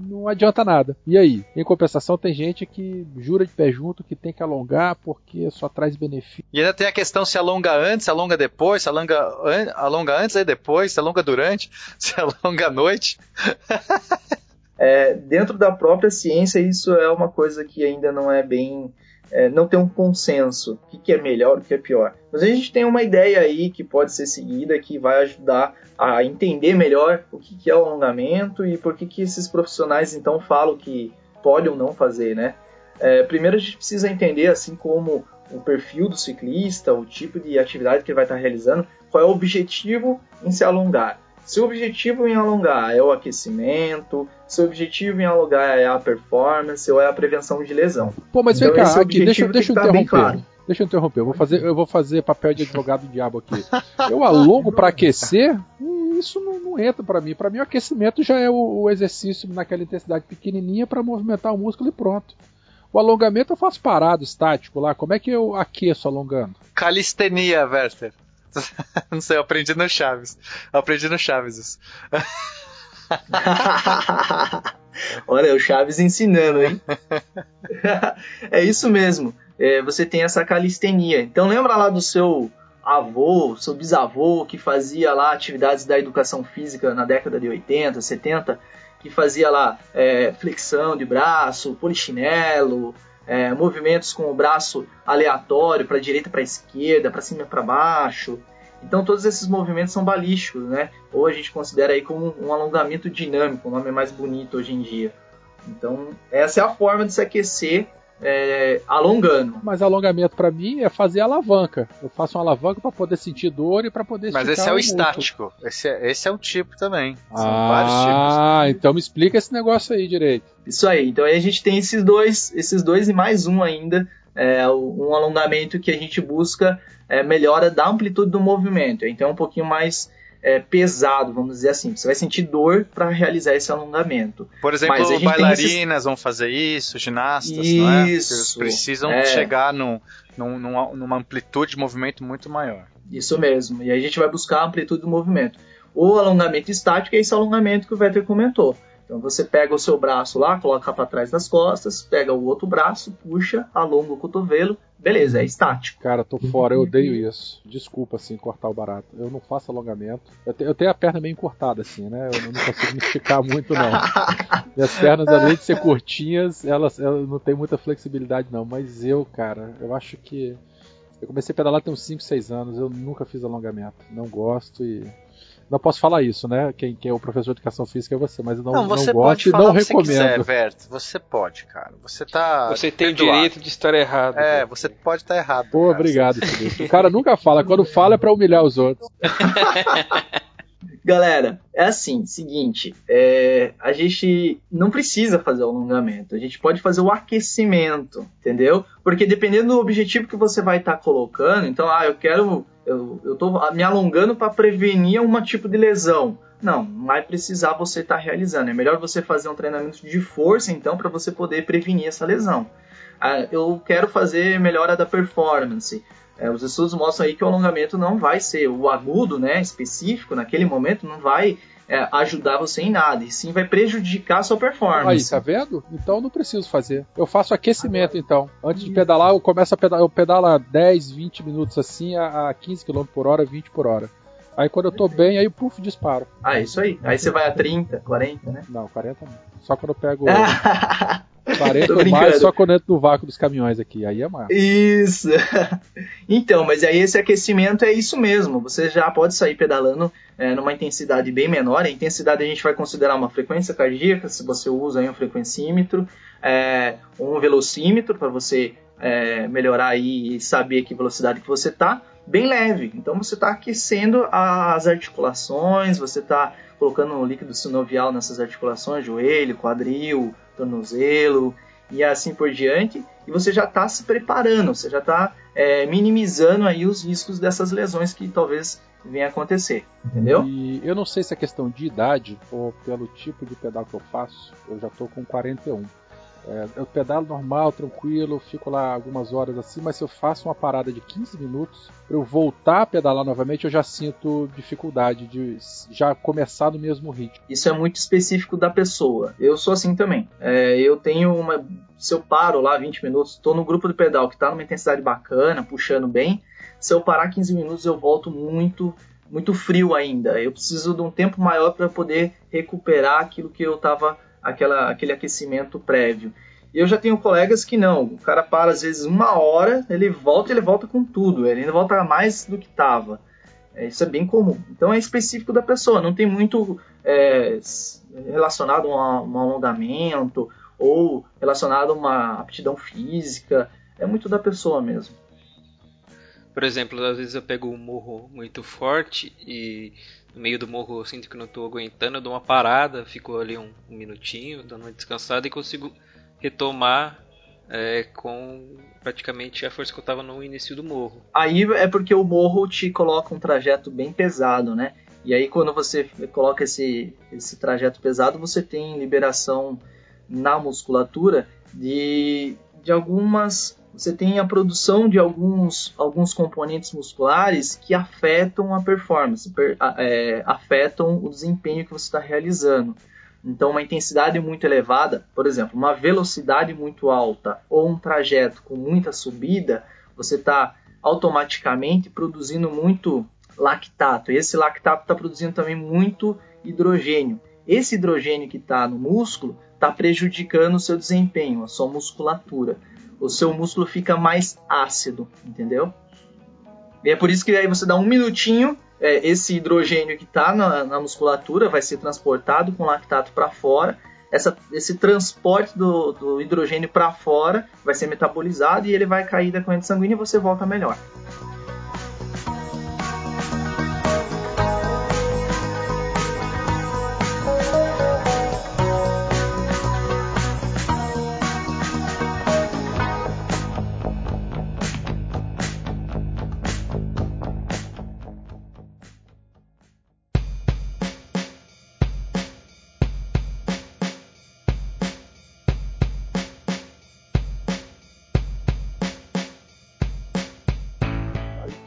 não adianta nada. E aí? Em compensação, tem gente que jura de pé junto que tem que alongar porque só traz benefício. E ainda tem a questão se alonga antes, se alonga depois, se alonga, an alonga antes e depois, se alonga durante, se alonga à noite. é, dentro da própria ciência, isso é uma coisa que ainda não é bem é, não tem um consenso, o que, que é melhor, o que é pior. Mas a gente tem uma ideia aí que pode ser seguida, que vai ajudar a entender melhor o que, que é o alongamento e por que, que esses profissionais então falam que pode ou não fazer, né? É, primeiro a gente precisa entender, assim como o perfil do ciclista, o tipo de atividade que ele vai estar realizando, qual é o objetivo em se alongar. Se o objetivo em alongar é o aquecimento, se o objetivo em alongar é a performance ou é a prevenção de lesão. Pô, mas então, vem cá, aqui, deixa, deixa eu interromper. Claro. Deixa eu interromper, eu vou fazer, eu vou fazer papel de advogado do diabo aqui. Eu alongo para aquecer? Hum, isso não, não entra para mim. Para mim, o aquecimento já é o, o exercício naquela intensidade pequenininha para movimentar o músculo e pronto. O alongamento eu faço parado, estático lá. Como é que eu aqueço alongando? Calistenia, Werther. Não sei, eu aprendi no Chaves. Eu aprendi no Chaves isso. Olha, o Chaves ensinando, hein? é isso mesmo. É, você tem essa calistenia. Então lembra lá do seu avô, seu bisavô, que fazia lá atividades da educação física na década de 80, 70, que fazia lá é, flexão de braço, polichinelo, é, movimentos com o braço aleatório para direita para esquerda, para cima para baixo. Então todos esses movimentos são balísticos, né? Ou a gente considera aí como um alongamento dinâmico, o nome mais bonito hoje em dia. Então essa é a forma de se aquecer é, alongando. Mas alongamento para mim é fazer alavanca. Eu faço uma alavanca para poder sentir dor e para poder Mas esse é o, o estático. Esse é, esse é um tipo também. São ah, vários tipos. Ah, então me explica esse negócio aí direito. Isso aí. Então aí a gente tem esses dois, esses dois e mais um ainda. É, um alongamento que a gente busca é, melhora da amplitude do movimento. Então é um pouquinho mais é, pesado, vamos dizer assim. Você vai sentir dor para realizar esse alongamento. Por exemplo, bailarinas esses... vão fazer isso, ginastas, isso, não é? Eles precisam é. chegar num, num, numa amplitude de movimento muito maior. Isso mesmo. E aí a gente vai buscar a amplitude do movimento. O alongamento estático é esse alongamento que o Vetter comentou. Então você pega o seu braço lá, coloca para trás das costas, pega o outro braço, puxa, alonga o cotovelo, beleza, é estático. Cara, tô fora, eu odeio isso. Desculpa, assim, cortar o barato. Eu não faço alongamento. Eu, te, eu tenho a perna meio encurtada, assim, né? Eu não consigo me esticar muito, não. Minhas pernas, além de ser curtinhas, elas, elas não têm muita flexibilidade, não. Mas eu, cara, eu acho que. Eu comecei a pedalar tem uns 5, 6 anos, eu nunca fiz alongamento. Não gosto e não posso falar isso, né? Quem, quem é o professor de educação física é você, mas eu não, Não, você não pode gosto e falar não o que você recomendo. quiser, Vert. Você pode, cara. Você tá. Você tem o perdoado. direito de estar errado. É, você pode estar errado. Pô, cara. obrigado, Felipe. O cara nunca fala. Quando fala é pra humilhar os outros. Galera, é assim, seguinte, é, a gente não precisa fazer o alongamento, a gente pode fazer o aquecimento, entendeu? Porque dependendo do objetivo que você vai estar colocando, então, ah, eu quero, eu, eu tô me alongando para prevenir algum tipo de lesão. Não, não vai precisar você estar realizando. É melhor você fazer um treinamento de força, então, para você poder prevenir essa lesão. Ah, eu quero fazer melhora da performance. É, os estudos mostram aí que o alongamento não vai ser o agudo, né, específico, naquele momento, não vai é, ajudar você em nada, e sim vai prejudicar a sua Aí, performance. tá vendo? Então eu não preciso fazer. Eu faço aquecimento, então. Antes de pedalar, eu começo a pedalar. Eu pedalo 10, 20 minutos assim, a, a 15 km por hora, 20 por hora. Aí quando eu tô bem, aí puf, disparo. Ah, isso aí. Aí você vai a 30, 40, né? Não, 40 não. Só quando eu pego 40 Tô ou mais, brincando. só entro no vácuo dos caminhões aqui. Aí é massa. Isso. Então, mas aí esse aquecimento é isso mesmo. Você já pode sair pedalando é, numa intensidade bem menor. A intensidade a gente vai considerar uma frequência cardíaca, se você usa aí um frequencímetro, é, um velocímetro para você é, melhorar aí e saber que velocidade que você tá. Bem leve. Então você está aquecendo as articulações, você está colocando um líquido sinovial nessas articulações, joelho, quadril, tornozelo e assim por diante. E você já está se preparando, você já está minimizando aí os riscos dessas lesões que talvez venha acontecer, entendeu? E eu não sei se é questão de idade ou pelo tipo de pedal que eu faço. Eu já tô com 41. É, eu pedalo normal, tranquilo, fico lá algumas horas assim, mas se eu faço uma parada de 15 minutos, para eu voltar a pedalar novamente, eu já sinto dificuldade de já começar no mesmo ritmo. Isso é muito específico da pessoa. Eu sou assim também. É, eu tenho uma. Se eu paro lá 20 minutos, estou no grupo de pedal que está numa intensidade bacana, puxando bem. Se eu parar 15 minutos, eu volto muito muito frio ainda. Eu preciso de um tempo maior para poder recuperar aquilo que eu estava aquela, aquele aquecimento prévio. E eu já tenho colegas que não, o cara para às vezes uma hora, ele volta ele volta com tudo, ele ainda volta mais do que estava. É, isso é bem comum. Então é específico da pessoa, não tem muito é, relacionado a um alongamento ou relacionado a uma aptidão física, é muito da pessoa mesmo. Por exemplo, às vezes eu pego um morro muito forte e no meio do morro eu sinto que não estou aguentando, eu dou uma parada, fico ali um, um minutinho, dando uma descansada e consigo retomar é, com praticamente a força que eu estava no início do morro. Aí é porque o morro te coloca um trajeto bem pesado, né? E aí quando você coloca esse, esse trajeto pesado, você tem liberação na musculatura de, de algumas você tem a produção de alguns, alguns componentes musculares que afetam a performance, per, é, afetam o desempenho que você está realizando. Então, uma intensidade muito elevada, por exemplo, uma velocidade muito alta ou um trajeto com muita subida, você está automaticamente produzindo muito lactato. E esse lactato está produzindo também muito hidrogênio. Esse hidrogênio que está no músculo está prejudicando o seu desempenho, a sua musculatura o seu músculo fica mais ácido, entendeu? E é por isso que aí você dá um minutinho, é, esse hidrogênio que está na, na, musculatura vai ser transportado com lactato para fora. Essa, esse transporte do, do hidrogênio para fora vai ser metabolizado e ele vai cair da corrente sanguínea e você volta melhor.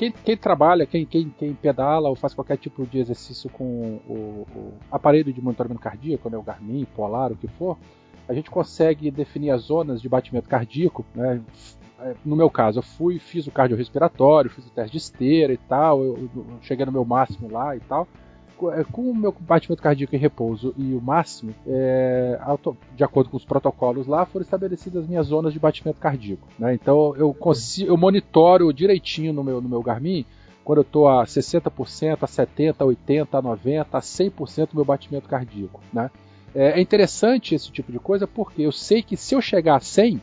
Quem, quem trabalha, quem, quem, quem, pedala ou faz qualquer tipo de exercício com o, o aparelho de monitoramento cardíaco, né, o Garmin, Polar, o que for, a gente consegue definir as zonas de batimento cardíaco, né? No meu caso, eu fui, fiz o cardiorrespiratório, fiz o teste de esteira e tal, eu, eu cheguei no meu máximo lá e tal. É, com o meu batimento cardíaco em repouso e o máximo, é, de acordo com os protocolos lá, foram estabelecidas as minhas zonas de batimento cardíaco. Né? Então eu consigo, eu monitoro direitinho no meu, no meu Garmin quando eu estou a 60%, a 70%, a 80%, a 90%, a 100% do meu batimento cardíaco. Né? É, é interessante esse tipo de coisa porque eu sei que se eu chegar a 100%,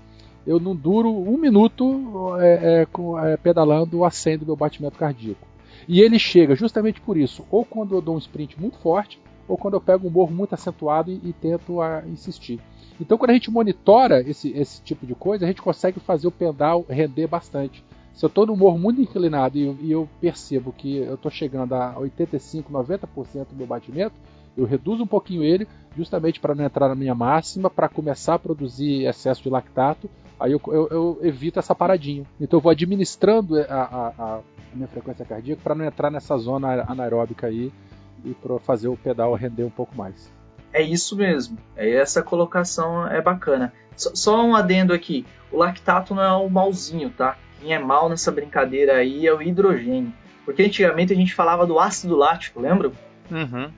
eu não duro um minuto é, é, é, pedalando a 100 do meu batimento cardíaco. E ele chega justamente por isso, ou quando eu dou um sprint muito forte, ou quando eu pego um morro muito acentuado e, e tento a, insistir. Então, quando a gente monitora esse, esse tipo de coisa, a gente consegue fazer o pedal render bastante. Se eu estou num morro muito inclinado e, e, eu percebo que eu estou chegando a 85, 90% do meu batimento, eu reduzo um pouquinho ele, justamente para não entrar na minha máxima, para começar a produzir excesso de lactato. Aí eu, eu, eu evito essa paradinha. Então eu vou administrando a, a, a minha frequência cardíaca para não entrar nessa zona anaeróbica aí e para fazer o pedal render um pouco mais. É isso mesmo. É essa colocação é bacana. Só, só um adendo aqui. O lactato não é o malzinho, tá? Quem é mal nessa brincadeira aí é o hidrogênio. Porque antigamente a gente falava do ácido lático, lembra? Uhum.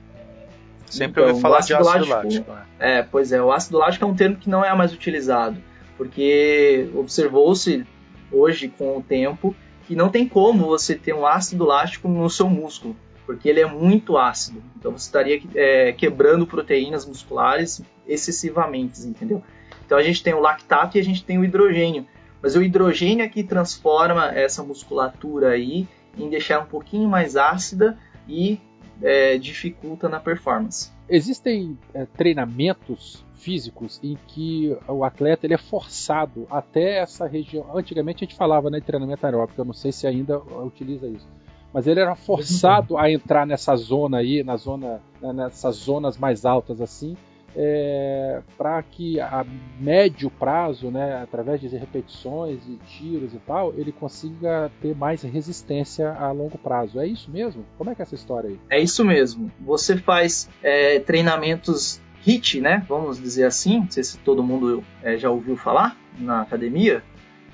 Sempre então, ouvi falar de ácido lático. lático é. é, pois é. O ácido lático é um termo que não é mais utilizado. Porque observou-se hoje, com o tempo, que não tem como você ter um ácido lático no seu músculo, porque ele é muito ácido. Então você estaria é, quebrando proteínas musculares excessivamente, entendeu? Então a gente tem o lactato e a gente tem o hidrogênio. Mas o hidrogênio é que transforma essa musculatura aí em deixar um pouquinho mais ácida e é, dificulta na performance. Existem é, treinamentos físicos em que o atleta ele é forçado até essa região. Antigamente a gente falava né, de treinamento aeróbico, eu não sei se ainda utiliza isso. Mas ele era forçado a entrar nessa zona aí, na zona, né, nessas zonas mais altas assim, é, para que a médio prazo, né, através de repetições e tiros e tal, ele consiga ter mais resistência a longo prazo. É isso mesmo? Como é que é essa história aí? É isso mesmo. Você faz é, treinamentos HIT, né? Vamos dizer assim. Não sei se todo mundo é, já ouviu falar na academia.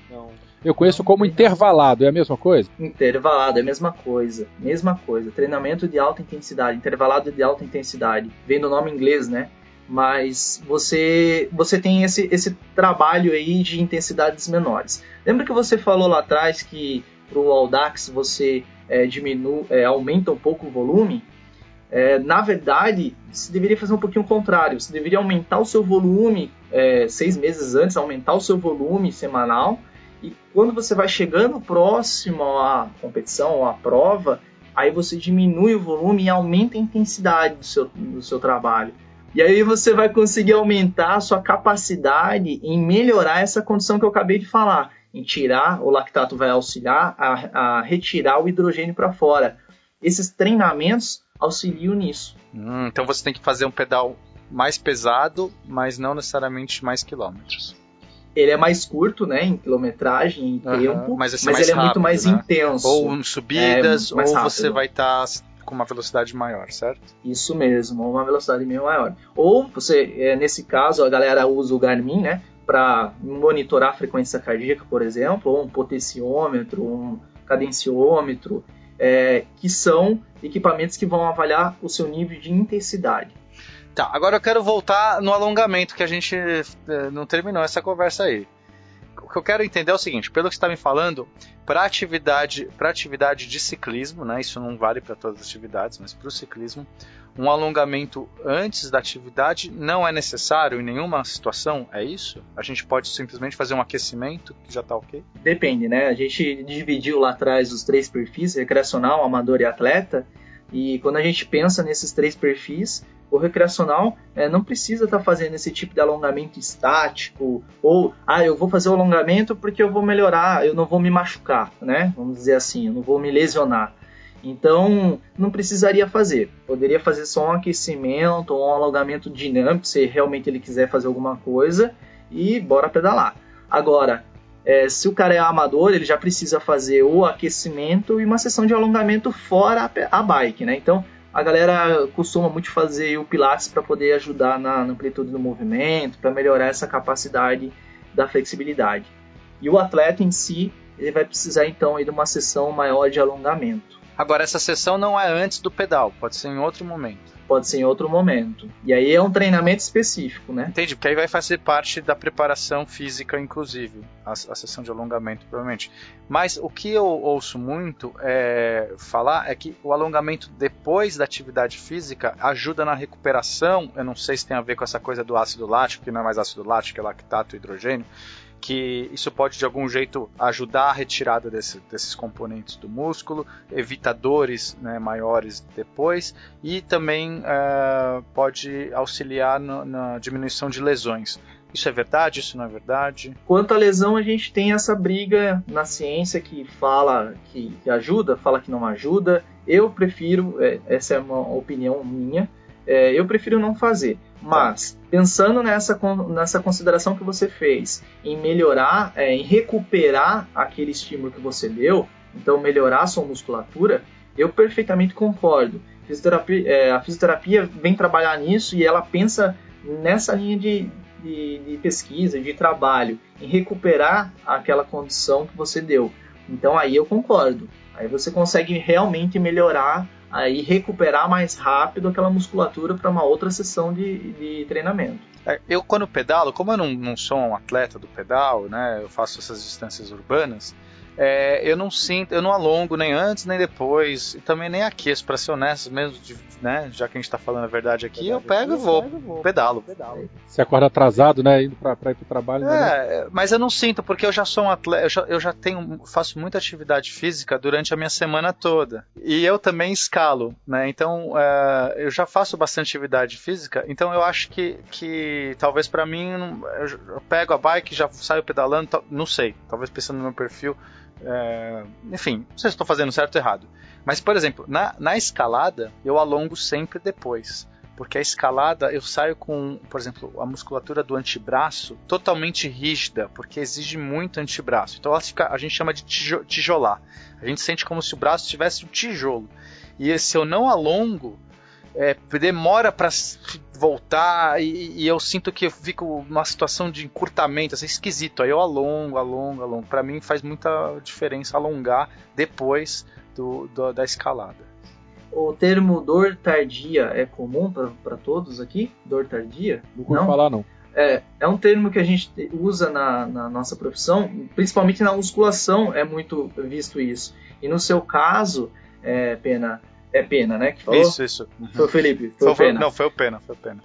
Não. Eu conheço como intervalado, é a mesma coisa? Intervalado, é a mesma coisa. Mesma coisa. Treinamento de alta intensidade. Intervalado de alta intensidade. Vem do nome inglês, né? Mas você, você tem esse, esse trabalho aí de intensidades menores. Lembra que você falou lá atrás que para o Audax você é, diminui, é, aumenta um pouco o volume? É, na verdade, você deveria fazer um pouquinho o contrário. Você deveria aumentar o seu volume é, seis meses antes, aumentar o seu volume semanal. E quando você vai chegando próximo à competição à prova, aí você diminui o volume e aumenta a intensidade do seu, do seu trabalho. E aí você vai conseguir aumentar a sua capacidade em melhorar essa condição que eu acabei de falar. Em tirar, o lactato vai auxiliar a, a retirar o hidrogênio para fora. Esses treinamentos auxiliam nisso. Hum, então você tem que fazer um pedal mais pesado, mas não necessariamente mais quilômetros. Ele é mais curto, né, em quilometragem, em uhum, tempo, mas, mas ele rápido, é muito mais né? intenso. Ou subidas, é, ou rápido. você vai estar tá com uma velocidade maior, certo? Isso mesmo, uma velocidade meio maior. Ou você, é, nesse caso, a galera usa o Garmin, né, para monitorar a frequência cardíaca, por exemplo, ou um potenciômetro, um cadenciômetro, é, que são equipamentos que vão avaliar o seu nível de intensidade. Tá, agora eu quero voltar no alongamento que a gente é, não terminou essa conversa aí. O que eu quero entender é o seguinte, pelo que você está me falando, para atividade, para atividade de ciclismo, né, isso não vale para todas as atividades, mas para o ciclismo, um alongamento antes da atividade não é necessário em nenhuma situação, é isso? A gente pode simplesmente fazer um aquecimento que já está ok? Depende, né? A gente dividiu lá atrás os três perfis, recreacional, amador e atleta, e quando a gente pensa nesses três perfis, o recreacional é, não precisa estar tá fazendo esse tipo de alongamento estático, ou, ah, eu vou fazer o alongamento porque eu vou melhorar, eu não vou me machucar, né? Vamos dizer assim, eu não vou me lesionar. Então, não precisaria fazer. Poderia fazer só um aquecimento ou um alongamento dinâmico, se realmente ele quiser fazer alguma coisa, e bora pedalar. Agora, é, se o cara é amador, ele já precisa fazer o aquecimento e uma sessão de alongamento fora a, a bike, né? Então a galera costuma muito fazer o Pilates para poder ajudar na, na amplitude do movimento, para melhorar essa capacidade da flexibilidade. E o atleta em si, ele vai precisar então de uma sessão maior de alongamento. Agora, essa sessão não é antes do pedal, pode ser em outro momento pode ser em outro momento. E aí é um treinamento específico, né? Entendi, porque aí vai fazer parte da preparação física, inclusive, a, a sessão de alongamento, provavelmente. Mas o que eu ouço muito é, falar é que o alongamento depois da atividade física ajuda na recuperação. Eu não sei se tem a ver com essa coisa do ácido lático, que não é mais ácido lático, é lactato e hidrogênio que isso pode de algum jeito ajudar a retirada desse, desses componentes do músculo, evita dores né, maiores depois e também uh, pode auxiliar no, na diminuição de lesões. Isso é verdade? Isso não é verdade? Quanto à lesão, a gente tem essa briga na ciência que fala que, que ajuda, fala que não ajuda. Eu prefiro, é, essa é uma opinião minha, é, eu prefiro não fazer. Mas, pensando nessa, nessa consideração que você fez, em melhorar, é, em recuperar aquele estímulo que você deu, então melhorar a sua musculatura, eu perfeitamente concordo. Fisioterapia, é, a fisioterapia vem trabalhar nisso e ela pensa nessa linha de, de, de pesquisa, de trabalho, em recuperar aquela condição que você deu. Então aí eu concordo. Aí você consegue realmente melhorar aí recuperar mais rápido aquela musculatura para uma outra sessão de, de treinamento. É, eu quando pedalo, como eu não, não sou um atleta do pedal, né, eu faço essas distâncias urbanas, é, eu não sinto, eu não alongo nem antes nem depois, e também nem aqueço, para ser honesto, mesmo, de, né, já que a gente está falando a verdade aqui, verdade, eu pego e vou, vou, pedalo. pedalo. Você acorda atrasado, né, indo para ir pro trabalho. Né? É, né? mas eu não sinto, porque eu já sou um atleta, eu já, eu já tenho, faço muita atividade física durante a minha semana toda, e eu também escalo, né, então é, eu já faço bastante atividade física, então eu acho que, que talvez para mim, eu, eu pego a bike, já saio pedalando, não sei, talvez pensando no meu perfil, é, enfim, não sei se estou fazendo certo ou errado. Mas, por exemplo, na, na escalada, eu alongo sempre depois. Porque a escalada eu saio com, por exemplo, a musculatura do antebraço totalmente rígida, porque exige muito antebraço. Então ela fica, a gente chama de tijolar. A gente sente como se o braço tivesse um tijolo. E se eu não alongo, é, demora para voltar e, e, eu sinto que eu fico numa situação de encurtamento, assim, esquisito. Aí eu alongo, alongo, alongo. Para mim faz muita diferença alongar depois do, do, da escalada. O termo dor tardia é comum para todos aqui? Dor tardia? Não vou falar não. É, é um termo que a gente usa na, na nossa profissão, principalmente na musculação é muito visto isso. E no seu caso, é, Pena, é Pena, né? Que falou? Isso, isso. Uhum. Foi o Felipe. Foi, foi o Pena. Não, foi o Pena, foi o Pena.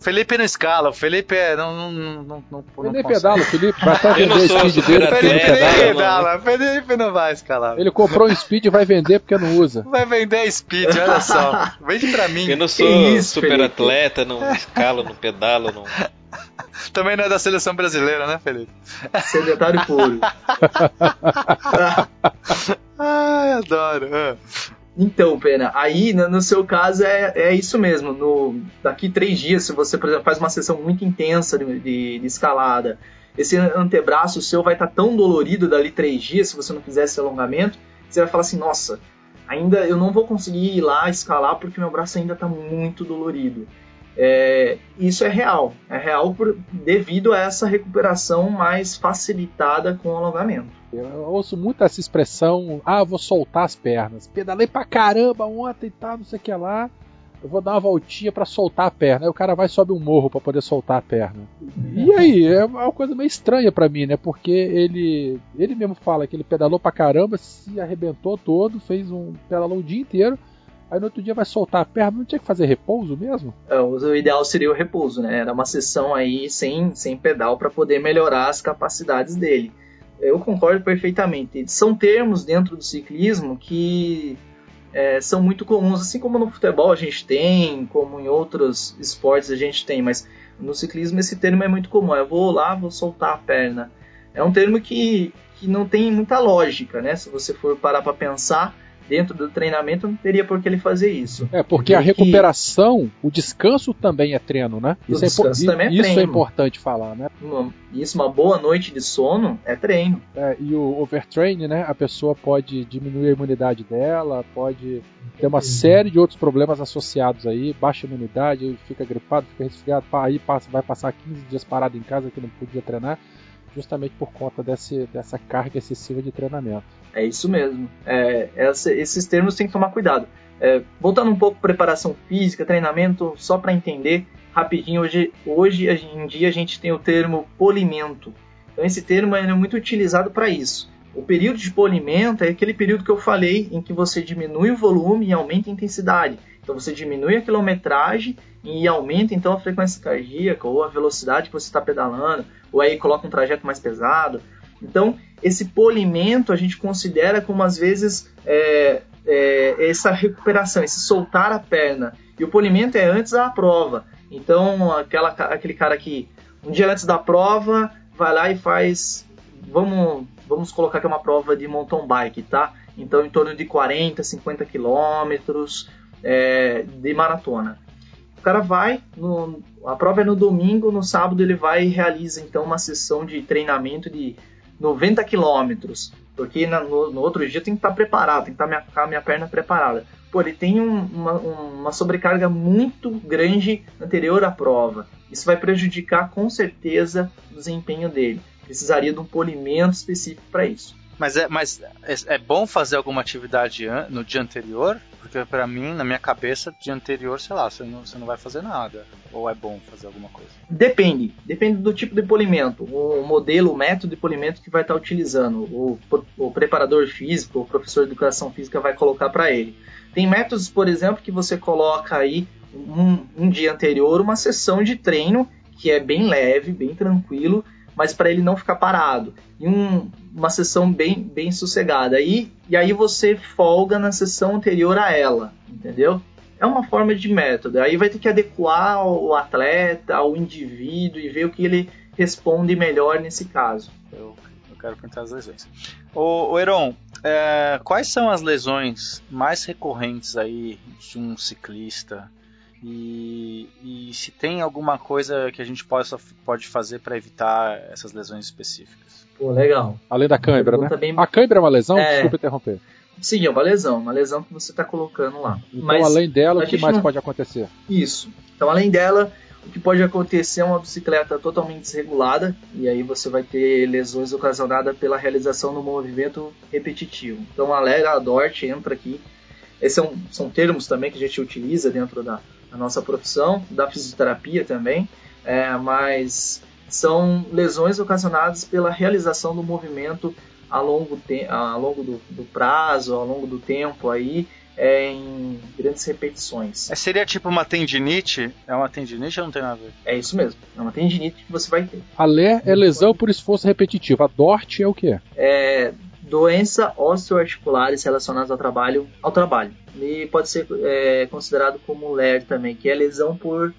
Felipe não escala, o Felipe é. Não, não, não, não, não Ele pedala, o Felipe vai até vender o speed dele. Felipe pedala, pedala, Felipe não vai escalar. Ele comprou um speed e vai vender porque não usa. Vai vender speed, olha só. Vende pra mim. Eu não sou isso, super Felipe? atleta, não escalo, não pedalo, não. Também não é da seleção brasileira, né, Felipe? Sedentário puro. Ai, adoro. Então, Pena, aí no seu caso é, é isso mesmo. No, daqui três dias, se você, por exemplo, faz uma sessão muito intensa de, de, de escalada, esse antebraço seu vai estar tá tão dolorido dali três dias, se você não fizer esse alongamento, você vai falar assim: nossa, ainda eu não vou conseguir ir lá escalar porque meu braço ainda está muito dolorido. É, isso é real, é real por, devido a essa recuperação mais facilitada com o alongamento. Eu ouço muito essa expressão, ah, vou soltar as pernas. Pedalei pra caramba ontem e tá, não sei o que lá. Eu vou dar uma voltinha para soltar a perna. Aí o cara vai sobe um morro para poder soltar a perna. E aí, é uma coisa meio estranha para mim, né? Porque ele ele mesmo fala que ele pedalou pra caramba, se arrebentou todo, fez um pedalou o dia inteiro Aí no outro dia vai soltar a perna, não tinha que fazer repouso mesmo? É, o ideal seria o repouso, né? Era uma sessão aí sem, sem pedal para poder melhorar as capacidades dele. Eu concordo perfeitamente. São termos dentro do ciclismo que é, são muito comuns, assim como no futebol a gente tem, como em outros esportes a gente tem, mas no ciclismo esse termo é muito comum. Eu vou lá, vou soltar a perna. É um termo que, que não tem muita lógica, né? Se você for parar para pensar, dentro do treinamento, não teria por que ele fazer isso. É, porque a recuperação, que... o descanso também é treino, né? Isso, o descanso é, também é isso treino. é importante falar, né? Isso, uma boa noite de sono é treino. É, e o overtraining, né? A pessoa pode diminuir a imunidade dela, pode ter uma série de outros problemas associados aí, baixa imunidade, fica gripado, fica resfriado, aí passa, vai passar 15 dias parado em casa que não podia treinar, justamente por conta desse, dessa carga excessiva de treinamento. É isso mesmo. É, essa, esses termos tem que tomar cuidado. É, voltando um pouco preparação física, treinamento, só para entender rapidinho, hoje, hoje em dia a gente tem o termo polimento. Então esse termo é muito utilizado para isso. O período de polimento é aquele período que eu falei em que você diminui o volume e aumenta a intensidade. Então você diminui a quilometragem e aumenta então a frequência cardíaca ou a velocidade que você está pedalando, ou aí coloca um trajeto mais pesado. Então esse polimento a gente considera como às vezes é, é, essa recuperação, esse soltar a perna. E o polimento é antes da prova. Então aquela, aquele cara que um dia antes da prova vai lá e faz, vamos vamos colocar que é uma prova de mountain bike, tá? Então, em torno de 40, 50 quilômetros é, de maratona. O cara vai, no, a prova é no domingo, no sábado ele vai e realiza então uma sessão de treinamento de 90 quilômetros, porque na, no, no, outro dia tem que estar preparado, tem que estar minha, a minha perna preparada. Pô, ele tem um, uma, uma sobrecarga muito grande anterior à prova. Isso vai prejudicar com certeza o desempenho dele precisaria de um polimento específico para isso. Mas é, mas é, é, bom fazer alguma atividade no dia anterior? Porque para mim, na minha cabeça, dia anterior, sei lá, você não, você não vai fazer nada. Ou é bom fazer alguma coisa? Depende. Depende do tipo de polimento. O modelo, o método de polimento que vai estar utilizando. O, o preparador físico, o professor de educação física vai colocar para ele. Tem métodos, por exemplo, que você coloca aí um, um dia anterior uma sessão de treino que é bem leve, bem tranquilo mas para ele não ficar parado. E um, uma sessão bem, bem sossegada. E, e aí você folga na sessão anterior a ela, entendeu? É uma forma de método. Aí vai ter que adequar o atleta, ao indivíduo e ver o que ele responde melhor nesse caso. Eu, eu quero perguntar as lesões. Ô, ô Heron, é, quais são as lesões mais recorrentes aí de um ciclista e, e, se tem alguma coisa que a gente possa, pode fazer para evitar essas lesões específicas. Pô, legal. Além da cãibra, né? Bem... A cãibra é uma lesão? É... Desculpa interromper. Sim, é uma lesão, uma lesão que você está colocando lá. Então, Mas além dela, o que mais não... pode acontecer? Isso. Então, além dela, o que pode acontecer é uma bicicleta totalmente desregulada, e aí você vai ter lesões ocasionadas pela realização do movimento repetitivo. Então, a Lera, a Dort entra aqui. Esses são, são termos também que a gente utiliza dentro da, nossa profissão, da fisioterapia também, é, mas são lesões ocasionadas pela realização do movimento ao longo, te ao longo do, do prazo, ao longo do tempo aí, é, em grandes repetições. É, seria tipo uma tendinite? É uma tendinite ou não tem nada a ver? É isso mesmo, é uma tendinite que você vai ter. A LE é lesão por esforço repetitivo, a DORT é o que? É doença osteoarticulares relacionadas ao trabalho, ao trabalho. E pode ser é, considerado como LER também, que é lesão por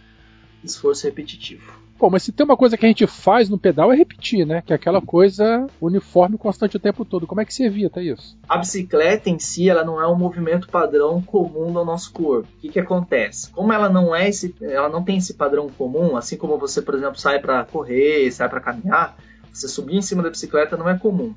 esforço repetitivo. Bom, mas se tem uma coisa que a gente faz no pedal é repetir, né? Que é aquela coisa uniforme constante o tempo todo. Como é que se evita isso? A bicicleta em si, ela não é um movimento padrão comum do nosso corpo. O que, que acontece? Como ela não é esse, ela não tem esse padrão comum, assim como você, por exemplo, sai para correr, sai para caminhar, você subir em cima da bicicleta não é comum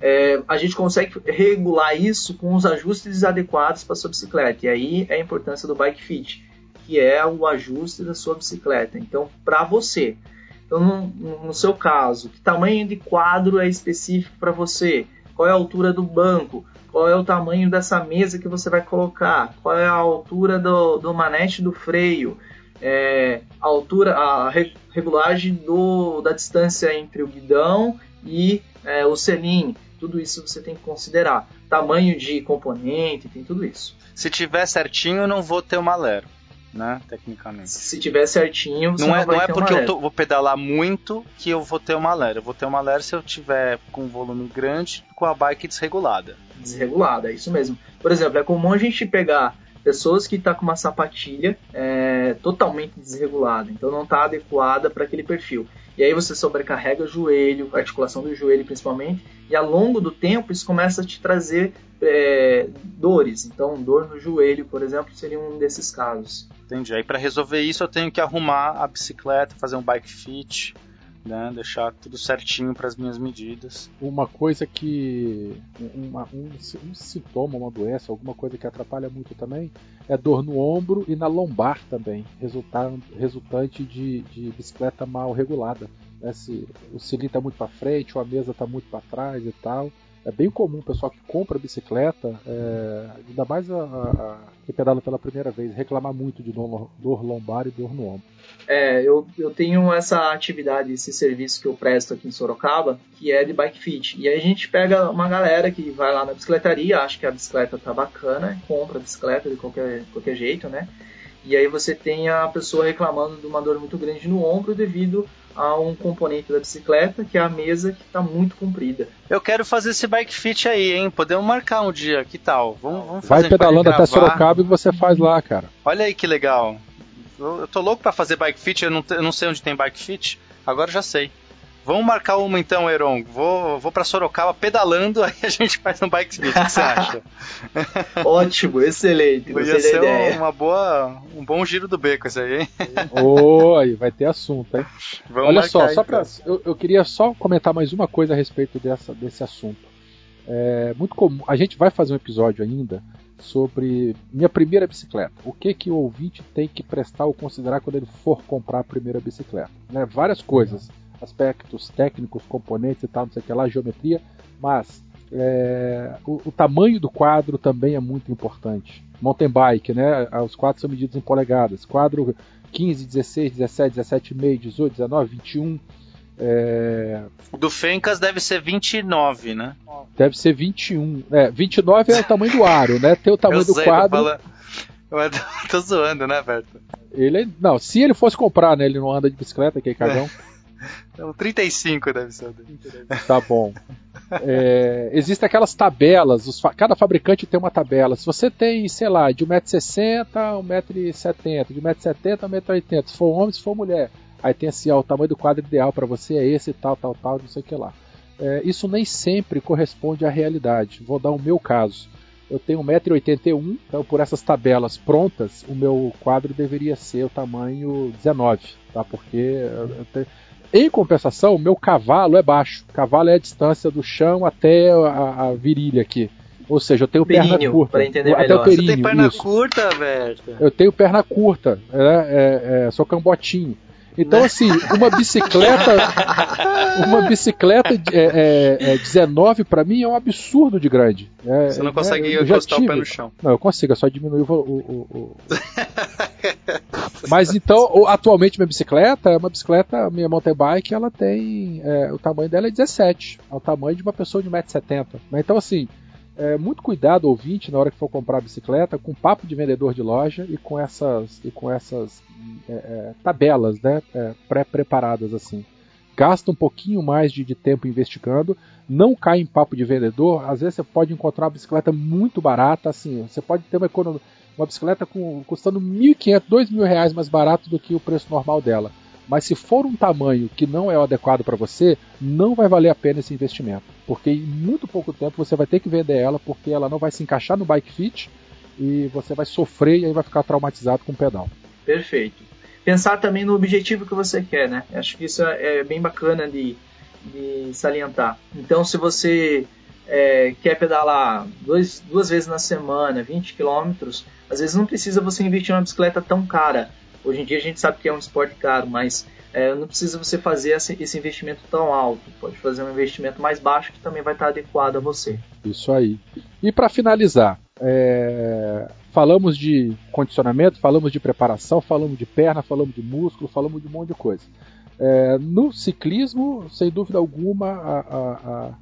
é, a gente consegue regular isso com os ajustes adequados para sua bicicleta. E aí é a importância do Bike Fit, que é o ajuste da sua bicicleta. Então, para você. Então, no, no, seu caso, que tamanho de quadro é específico para você? Qual é a altura do banco? Qual é o tamanho dessa mesa que você vai colocar? Qual é a altura do, do manete do freio? É, a altura, a regulagem do, da distância entre o guidão e é, o selim tudo isso você tem que considerar. Tamanho de componente, tem tudo isso. Se tiver certinho, não vou ter uma Lero, né? Tecnicamente. Se tiver certinho, você não, é, não é porque eu tô, vou pedalar muito que eu vou ter uma Lero. Eu vou ter uma Lero se eu tiver com um volume grande com a bike desregulada. Desregulada, é isso mesmo. Por exemplo, é comum a gente pegar pessoas que estão tá com uma sapatilha é, totalmente desregulada, então não está adequada para aquele perfil. E aí você sobrecarrega o joelho, a articulação do joelho principalmente, e ao longo do tempo isso começa a te trazer é, dores. Então, dor no joelho, por exemplo, seria um desses casos. Entendi. Aí para resolver isso eu tenho que arrumar a bicicleta, fazer um bike fit, né, deixar tudo certinho para as minhas medidas. Uma coisa que. Uma, um, um, sintoma, uma doença, alguma coisa que atrapalha muito também é dor no ombro e na lombar também, resultante, de, de bicicleta mal regulada. Né, se o cilindro está muito para frente ou a mesa está muito para trás e tal. É bem comum o pessoal que compra bicicleta, é, ainda mais a, a, que pedala pela primeira vez, reclamar muito de dor, dor lombar e dor no ombro. É, eu, eu tenho essa atividade, esse serviço que eu presto aqui em Sorocaba, que é de bike fit. E aí a gente pega uma galera que vai lá na bicicletaria, acha que a bicicleta tá bacana, compra a bicicleta de qualquer, qualquer jeito, né? E aí você tem a pessoa reclamando de uma dor muito grande no ombro devido a um componente da bicicleta, que é a mesa que está muito comprida. Eu quero fazer esse bike fit aí, hein? Podemos marcar um dia, que tal? Vamos, vamos Vai pedalando até Sorocaba e você faz lá, cara. Olha aí que legal. Eu, eu tô louco para fazer bike fit, eu não, eu não sei onde tem bike fit, agora já sei. Vamos marcar uma então, Eron. Vou, vou para Sorocaba pedalando, aí a gente faz um bike fit. O que você acha? Ótimo, excelente. Podia ser ideia. uma boa, um bom giro do beco esse aí, hein? Oi, vai ter assunto, hein? Vamos Olha só, só pra, então. eu, eu, queria só comentar mais uma coisa a respeito dessa, desse assunto. É muito comum. A gente vai fazer um episódio ainda sobre minha primeira bicicleta. O que que o ouvinte tem que prestar ou considerar quando ele for comprar a primeira bicicleta? Né? Várias coisas, aspectos técnicos, componentes e tal, não sei o que lá, geometria, mas é, o, o, tamanho do quadro também é muito importante. Mountain bike, né? Os quadros são medidos em polegadas. Quadro 15, 16, 17, 17,5, 18, 19, 21. É... Do Fencas deve ser 29, né? Deve ser 21. É, 29 é o tamanho do aro, né? Tem o tamanho do quadro. Eu tô zoando, né, Berto? Ele, não, se ele fosse comprar, né? Ele não anda de bicicleta, que é cagão. Então, 35 deve ser. Tá bom. É, existem aquelas tabelas, cada fabricante tem uma tabela. Se você tem, sei lá, de 1,60m a 1,70m, de 1,70m a 1,80m, se for homem, se for mulher. Aí tem assim, ó, o tamanho do quadro ideal para você é esse, tal, tal, tal, não sei o que lá. É, isso nem sempre corresponde à realidade. Vou dar o meu caso. Eu tenho 1,81m, então por essas tabelas prontas, o meu quadro deveria ser o tamanho 19, tá? Porque eu tenho em compensação, o meu cavalo é baixo. Cavalo é a distância do chão até a, a virilha aqui. Ou seja, eu tenho perna curta. Pra entender até melhor. o períneo, Você tem perna isso. curta, velho? Eu tenho perna curta. É, é, é, sou cambotinho. Então, assim, uma bicicleta. uma bicicleta é, é, é 19 para mim é um absurdo de grande. É, Você não consegue é, encostar o pé no chão. Não, eu consigo, é só diminuir o. o, o... Mas então, atualmente minha bicicleta é uma bicicleta, minha mountain bike, ela tem. É, o tamanho dela é 17. É o tamanho de uma pessoa de 1,70m. Então, assim é, muito cuidado, ouvinte, na hora que for comprar bicicleta, com papo de vendedor de loja e com essas, e com essas é, é, tabelas né, é, pré-preparadas assim. Gasta um pouquinho mais de, de, tempo investigando, não cai em papo de vendedor. Às vezes você pode encontrar uma bicicleta muito barata, assim, você pode ter uma, economia, uma bicicleta com, custando 1.500, 2.000 reais mais barato do que o preço normal dela. Mas se for um tamanho que não é o adequado para você, não vai valer a pena esse investimento. Porque em muito pouco tempo você vai ter que vender ela porque ela não vai se encaixar no bike fit e você vai sofrer e aí vai ficar traumatizado com o pedal. Perfeito. Pensar também no objetivo que você quer, né? Acho que isso é bem bacana de, de salientar. Então, se você é, quer pedalar dois, duas vezes na semana, 20 km, às vezes não precisa você investir uma bicicleta tão cara. Hoje em dia a gente sabe que é um esporte caro, mas é, não precisa você fazer esse investimento tão alto. Pode fazer um investimento mais baixo que também vai estar adequado a você. Isso aí. E para finalizar, é... falamos de condicionamento, falamos de preparação, falamos de perna, falamos de músculo, falamos de um monte de coisa. É... no ciclismo, sem dúvida alguma, a, a, a,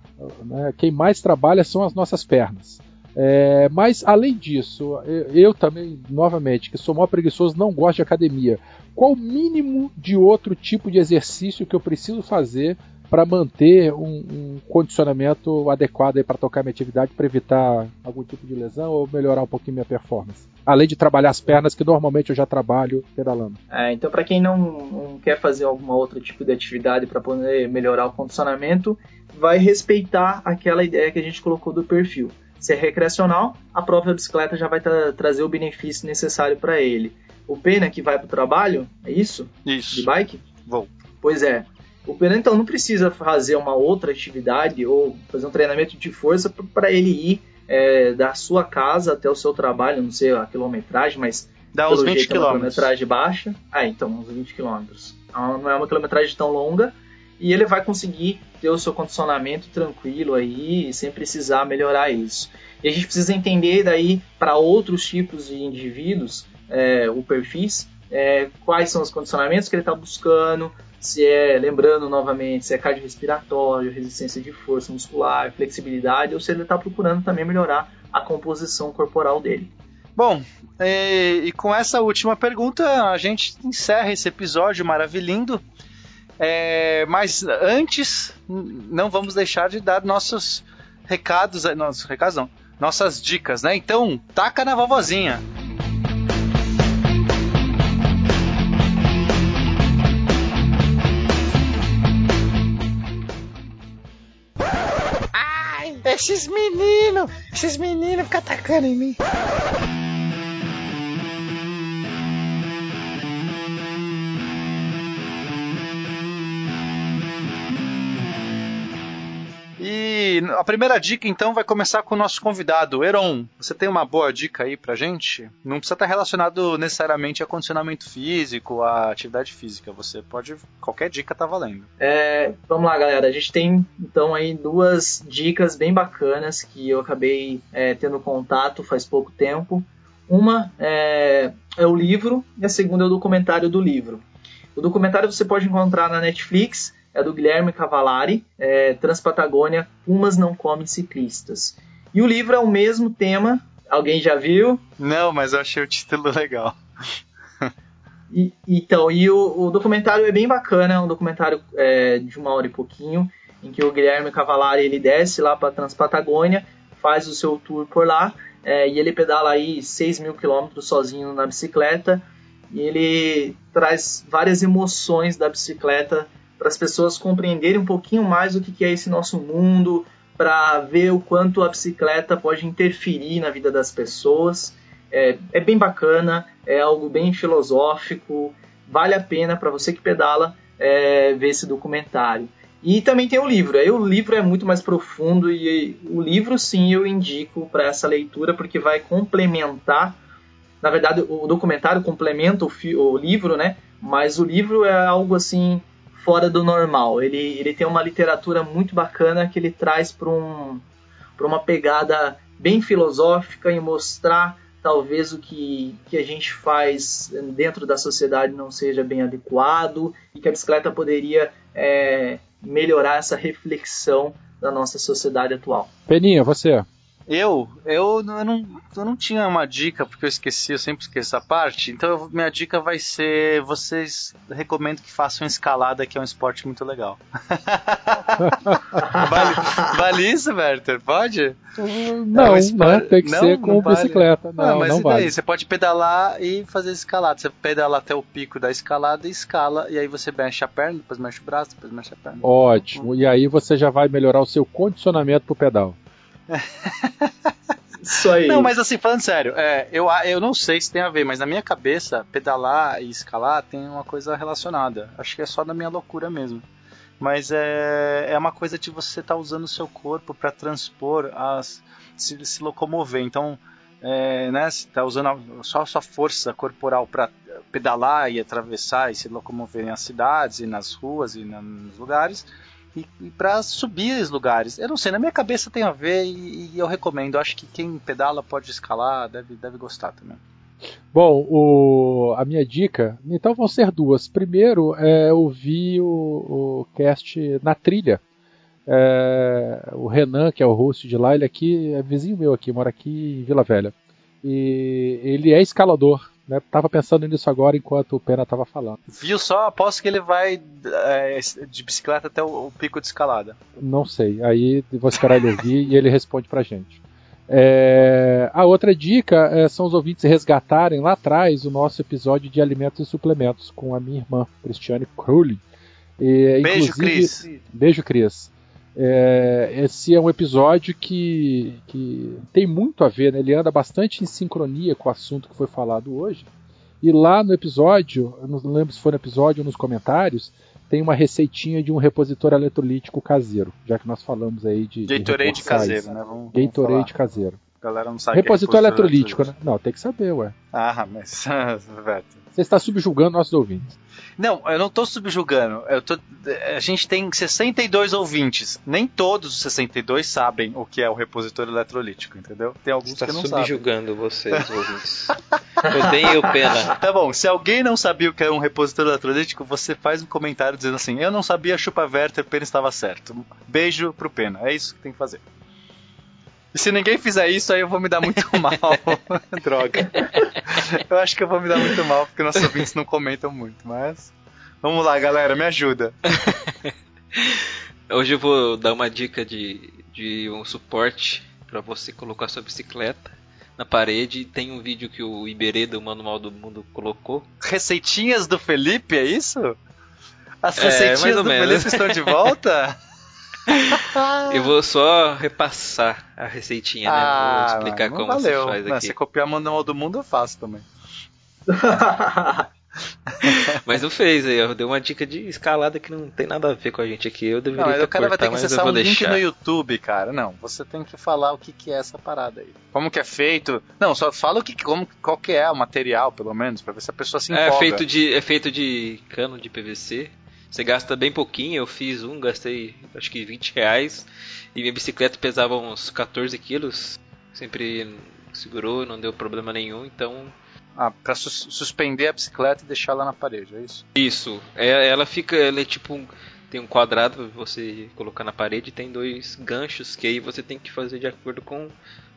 né, quem mais trabalha são as nossas pernas. É, mas além disso, eu, eu, também, novamente, que sou maior preguiçoso, não gosto de academia. Qual o mínimo de outro tipo de exercício que eu preciso fazer para manter um, um, condicionamento adequado para tocar minha atividade, para evitar algum tipo de lesão ou melhorar um pouquinho minha performance? Além de trabalhar as pernas, que normalmente eu já trabalho pedalando. É, então, para quem não, não, quer fazer alguma outra tipo de atividade para poder melhorar o condicionamento, vai respeitar aquela ideia que a gente colocou do perfil. Se é recreacional, a própria bicicleta já vai tra trazer o benefício necessário para ele. O Pena que vai para o trabalho, é isso? Isso. De bike? Vou. Pois é. O Pena então não precisa fazer uma outra atividade ou fazer um treinamento de força para ele ir é, da sua casa até o seu trabalho, não sei a quilometragem, mas dá uns 20 km. É uma quilometragem baixa. Ah, então uns 20 km. Então, não é uma quilometragem tão longa e ele vai conseguir ter o seu condicionamento tranquilo aí, sem precisar melhorar isso. E a gente precisa entender daí para outros tipos de indivíduos, é, o perfis, é, quais são os condicionamentos que ele está buscando, se é, lembrando novamente, se é cardiorrespiratório, resistência de força muscular, flexibilidade, ou se ele está procurando também melhorar a composição corporal dele. Bom, e, e, com essa última pergunta a gente encerra esse episódio maravilhoso. É, mas antes, não vamos deixar de dar nossos recados, eh, nossos recados não, nossas dicas, né? Então, taca na vovozinha. Ai, esses meninos, esses meninos ficam atacando em mim. A primeira dica então vai começar com o nosso convidado, Eron. Você tem uma boa dica aí pra gente? Não precisa estar relacionado necessariamente a condicionamento físico, a atividade física. Você pode. Qualquer dica tá valendo. É, vamos lá, galera. A gente tem então aí duas dicas bem bacanas que eu acabei é, tendo contato faz pouco tempo. Uma é, é o livro e a segunda é o documentário do livro. O documentário você pode encontrar na Netflix é do Guilherme Cavallari, é, Transpatagônia, Pumas não comem ciclistas. E o livro é o mesmo tema, alguém já viu? Não, mas eu achei o título legal. e, então, e o, o, documentário é bem bacana, é um documentário é, de uma hora e pouquinho, em que o Guilherme Cavallari ele desce lá para Transpatagônia, faz o seu tour por lá, é, e ele pedala aí 6 mil quilômetros sozinho na bicicleta, e ele traz várias emoções da bicicleta para as pessoas compreenderem um pouquinho mais o que é esse nosso mundo, para ver o quanto a bicicleta pode interferir na vida das pessoas. É, é bem bacana, é algo bem filosófico, vale a pena para você que pedala é, ver esse documentário. E também tem o livro. Aí o livro é muito mais profundo e o livro sim eu indico para essa leitura porque vai complementar. Na verdade, o documentário complementa o, o livro, né? Mas o livro é algo assim fora do normal. Ele, ele tem uma literatura muito bacana que ele traz para um, uma pegada bem filosófica e mostrar talvez o que, que a gente faz dentro da sociedade não seja bem adequado e que a bicicleta poderia é, melhorar essa reflexão da nossa sociedade atual. Peninha, você? Eu, eu, eu, não, eu não tinha uma dica, porque eu esqueci, eu sempre esqueço essa parte. Então eu, minha dica vai ser: vocês recomendo que façam escalada, que é um esporte muito legal. vale, vale, isso, Werther? Pode? Não, é um não tem que não, ser com vale. bicicleta. Não, ah, mas não vale. Você pode pedalar e fazer escalada. Você pedala até o pico da escalada e escala, e aí você mexe a perna, depois mexe o braço, depois mexe a perna. Ótimo. Hum. E aí você já vai melhorar o seu condicionamento pro pedal. Isso aí. Não, mas assim, falando sério, é, eu, eu não sei se tem a ver, mas na minha cabeça, pedalar e escalar tem uma coisa relacionada. Acho que é só da minha loucura mesmo. Mas é, é uma coisa de você estar tá usando o seu corpo para transpor, as, se, se locomover. Então, é, né, você está usando só a sua força corporal para pedalar e atravessar e se locomover nas cidades e nas ruas e na, nos lugares e, e para subir os lugares. Eu não sei, na minha cabeça tem a ver e, e eu recomendo. Acho que quem pedala pode escalar, deve, deve gostar também. Bom, o, a minha dica, então vão ser duas. Primeiro, é ouvir o, o cast na trilha. É, o Renan, que é o host de lá, ele aqui é vizinho meu aqui, mora aqui em Vila Velha. E ele é escalador. Né? Tava pensando nisso agora enquanto o Pena tava falando. Viu só? Aposto que ele vai é, de bicicleta até o, o pico de escalada. Não sei. Aí vou esperar ele ouvir e ele responde pra gente. É, a outra dica é, são os ouvintes resgatarem lá atrás o nosso episódio de alimentos e suplementos com a minha irmã, Cristiane Crowley. E, Beijo, Cris. Beijo, Cris. É, esse é um episódio que, que tem muito a ver, né? ele anda bastante em sincronia com o assunto que foi falado hoje. E lá no episódio, eu não lembro se foi no episódio ou nos comentários, tem uma receitinha de um repositor eletrolítico caseiro, já que nós falamos aí de. Gatorade de caseiro, né? Vamos, Gatorade vamos caseiro. A galera não sabe repositor, é eletrolítico, né? Não, tem que saber, ué. Ah, mas. Você está subjugando nossos ouvintes. Não, eu não estou subjugando. Tô, a gente tem 62 ouvintes. Nem todos os 62 sabem o que é o repositor eletrolítico, entendeu? Tem alguns Está que não subjugando vocês, ouvintes. Odeio pena. Tá bom, se alguém não sabia o que é um repositor eletrolítico, você faz um comentário dizendo assim: Eu não sabia, chupa Werther, Pena estava certo. Beijo pro Pena. É isso que tem que fazer. E se ninguém fizer isso, aí eu vou me dar muito mal. Droga. Eu acho que eu vou me dar muito mal, porque nossos ouvintes não comentam muito, mas. Vamos lá, galera, me ajuda. Hoje eu vou dar uma dica de, de um suporte para você colocar sua bicicleta na parede. Tem um vídeo que o Iberê do Manual do Mundo colocou. Receitinhas do Felipe, é isso? As É, receitinhas ou do menos. Felipe estão de volta? Eu vou só repassar a receitinha, né? Vou explicar Ah, não como valeu. se faz Não, aqui. se copiar o manual do mundo, eu faço também. Mas não fez aí, ó. Deu uma dica de escalada que não tem nada a ver com a gente aqui. Eu deveria Não, ter o cara vai ter cortar, que acessar um link deixar. no YouTube, cara. Não, você tem que falar o que, que é essa parada aí. Como que é feito. Não, só fala o que, como, qual que é o material, pelo menos, pra ver se a pessoa se empolga. É feito, de, é feito de cano de PVC. Você gasta bem pouquinho. Eu fiz um, gastei acho que 20 reais. E minha bicicleta pesava uns 14 quilos. Sempre segurou, não deu problema nenhum. Então, Ah, pra sus- suspender a bicicleta e deixar ela na parede, é isso? isso. É, ela fica, ela é tipo um, tem um quadrado pra você colocar na parede. e Tem dois ganchos que aí você tem que fazer de acordo com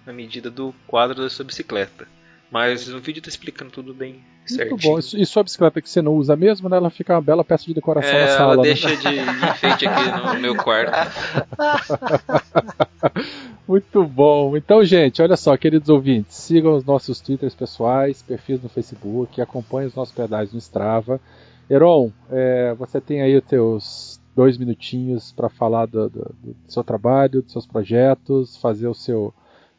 a medida do quadro da sua bicicleta. Mas no vídeo tá explicando tudo bem certinho. Muito bom. E sua bicicleta que você não usa mesmo, né? Ela fica uma bela peça de decoração É, na ela sala. né? deixa de enfeite aqui no meu quarto. Muito bom. Então, gente, olha só, queridos ouvintes, sigam os nossos twitters pessoais, perfis no Facebook, acompanhem os nossos pedais no Strava. Heron, é, você tem aí os teus dois minutinhos para falar do, do- do seu trabalho, dos seus projetos, fazer o seu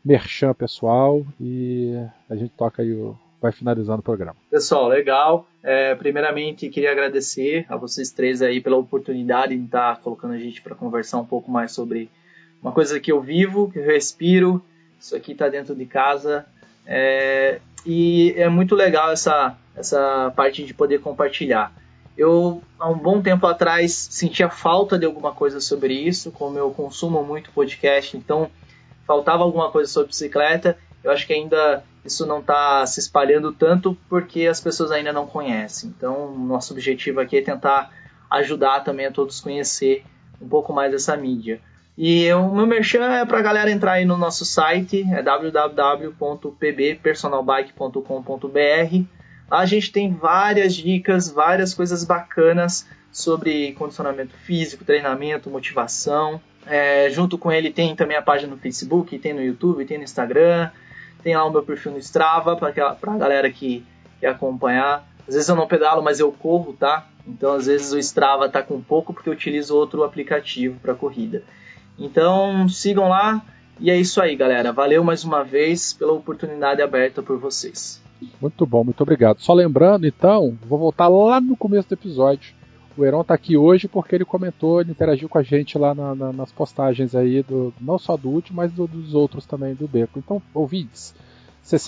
merchan pessoal e a gente toca aí o. vai finalizando o programa. Pessoal, legal. É, primeiramente, queria agradecer a vocês três aí pela oportunidade de estar colocando a gente para conversar um pouco mais sobre uma coisa que eu vivo, que eu respiro. Isso aqui está dentro de casa. É, e é muito legal essa, essa parte de poder compartilhar. Eu, há um bom tempo atrás, sentia falta de alguma coisa sobre isso, como eu consumo muito podcast, então faltava alguma coisa sobre bicicleta. Eu acho que ainda isso não está se espalhando tanto porque as pessoas ainda não conhecem. Então, nosso objetivo aqui é tentar ajudar também a todos conhecer um pouco mais dessa mídia. E o meu merchan é para a galera entrar aí no nosso site, é www.pbpersonalbike.com.br. Lá a gente tem várias dicas, várias coisas bacanas sobre condicionamento físico, treinamento, motivação. É, junto com ele tem também a página no Facebook, tem no YouTube, tem no Instagram. Tem lá o meu perfil no Strava para a galera que quer acompanhar. Às vezes eu não pedalo, mas eu corro, tá? Então às vezes o Strava tá com pouco porque eu utilizo outro aplicativo para corrida. Então sigam lá e é isso aí, galera. Valeu mais uma vez pela oportunidade aberta por vocês. Muito bom, muito obrigado. Só lembrando, então, vou voltar lá no começo do episódio. O Heron tá aqui hoje porque ele comentou, ele interagiu com a gente lá na- na- nas postagens aí, do, não só do último, mas do- dos outros também do Beco. Então, ouvintes,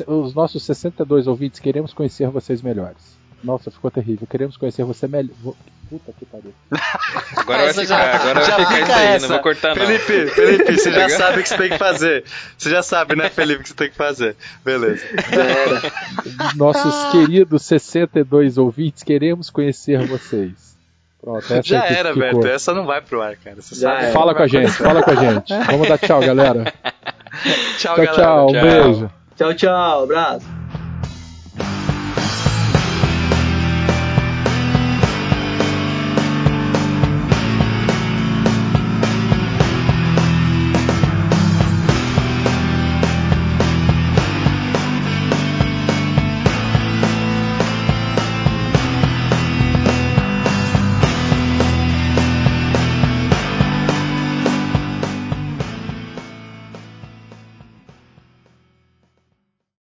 os nossos 62 ouvintes, queremos conhecer vocês melhores. Nossa, ficou terrível. Queremos conhecer você melhor. Puta que pariu. Agora vai ficar, já- agora já vai ficar fica isso aí, essa. não vou cortar não. Felipe, Felipe, você já sabe o que você tem que fazer. Você já sabe, né, Felipe, o que você tem que fazer. Beleza. Nossos queridos 62 ouvintes, queremos conhecer vocês. Pronto, essa Já aqui era, ficou. Beto. Essa não vai pro ar, cara. Você Já sabe. era. Fala com a gente, fala com a gente. Vamos dar tchau, galera. Tchau, Tchau, galera. tchau. Um Tchau. beijo. Tchau, tchau. Abraço.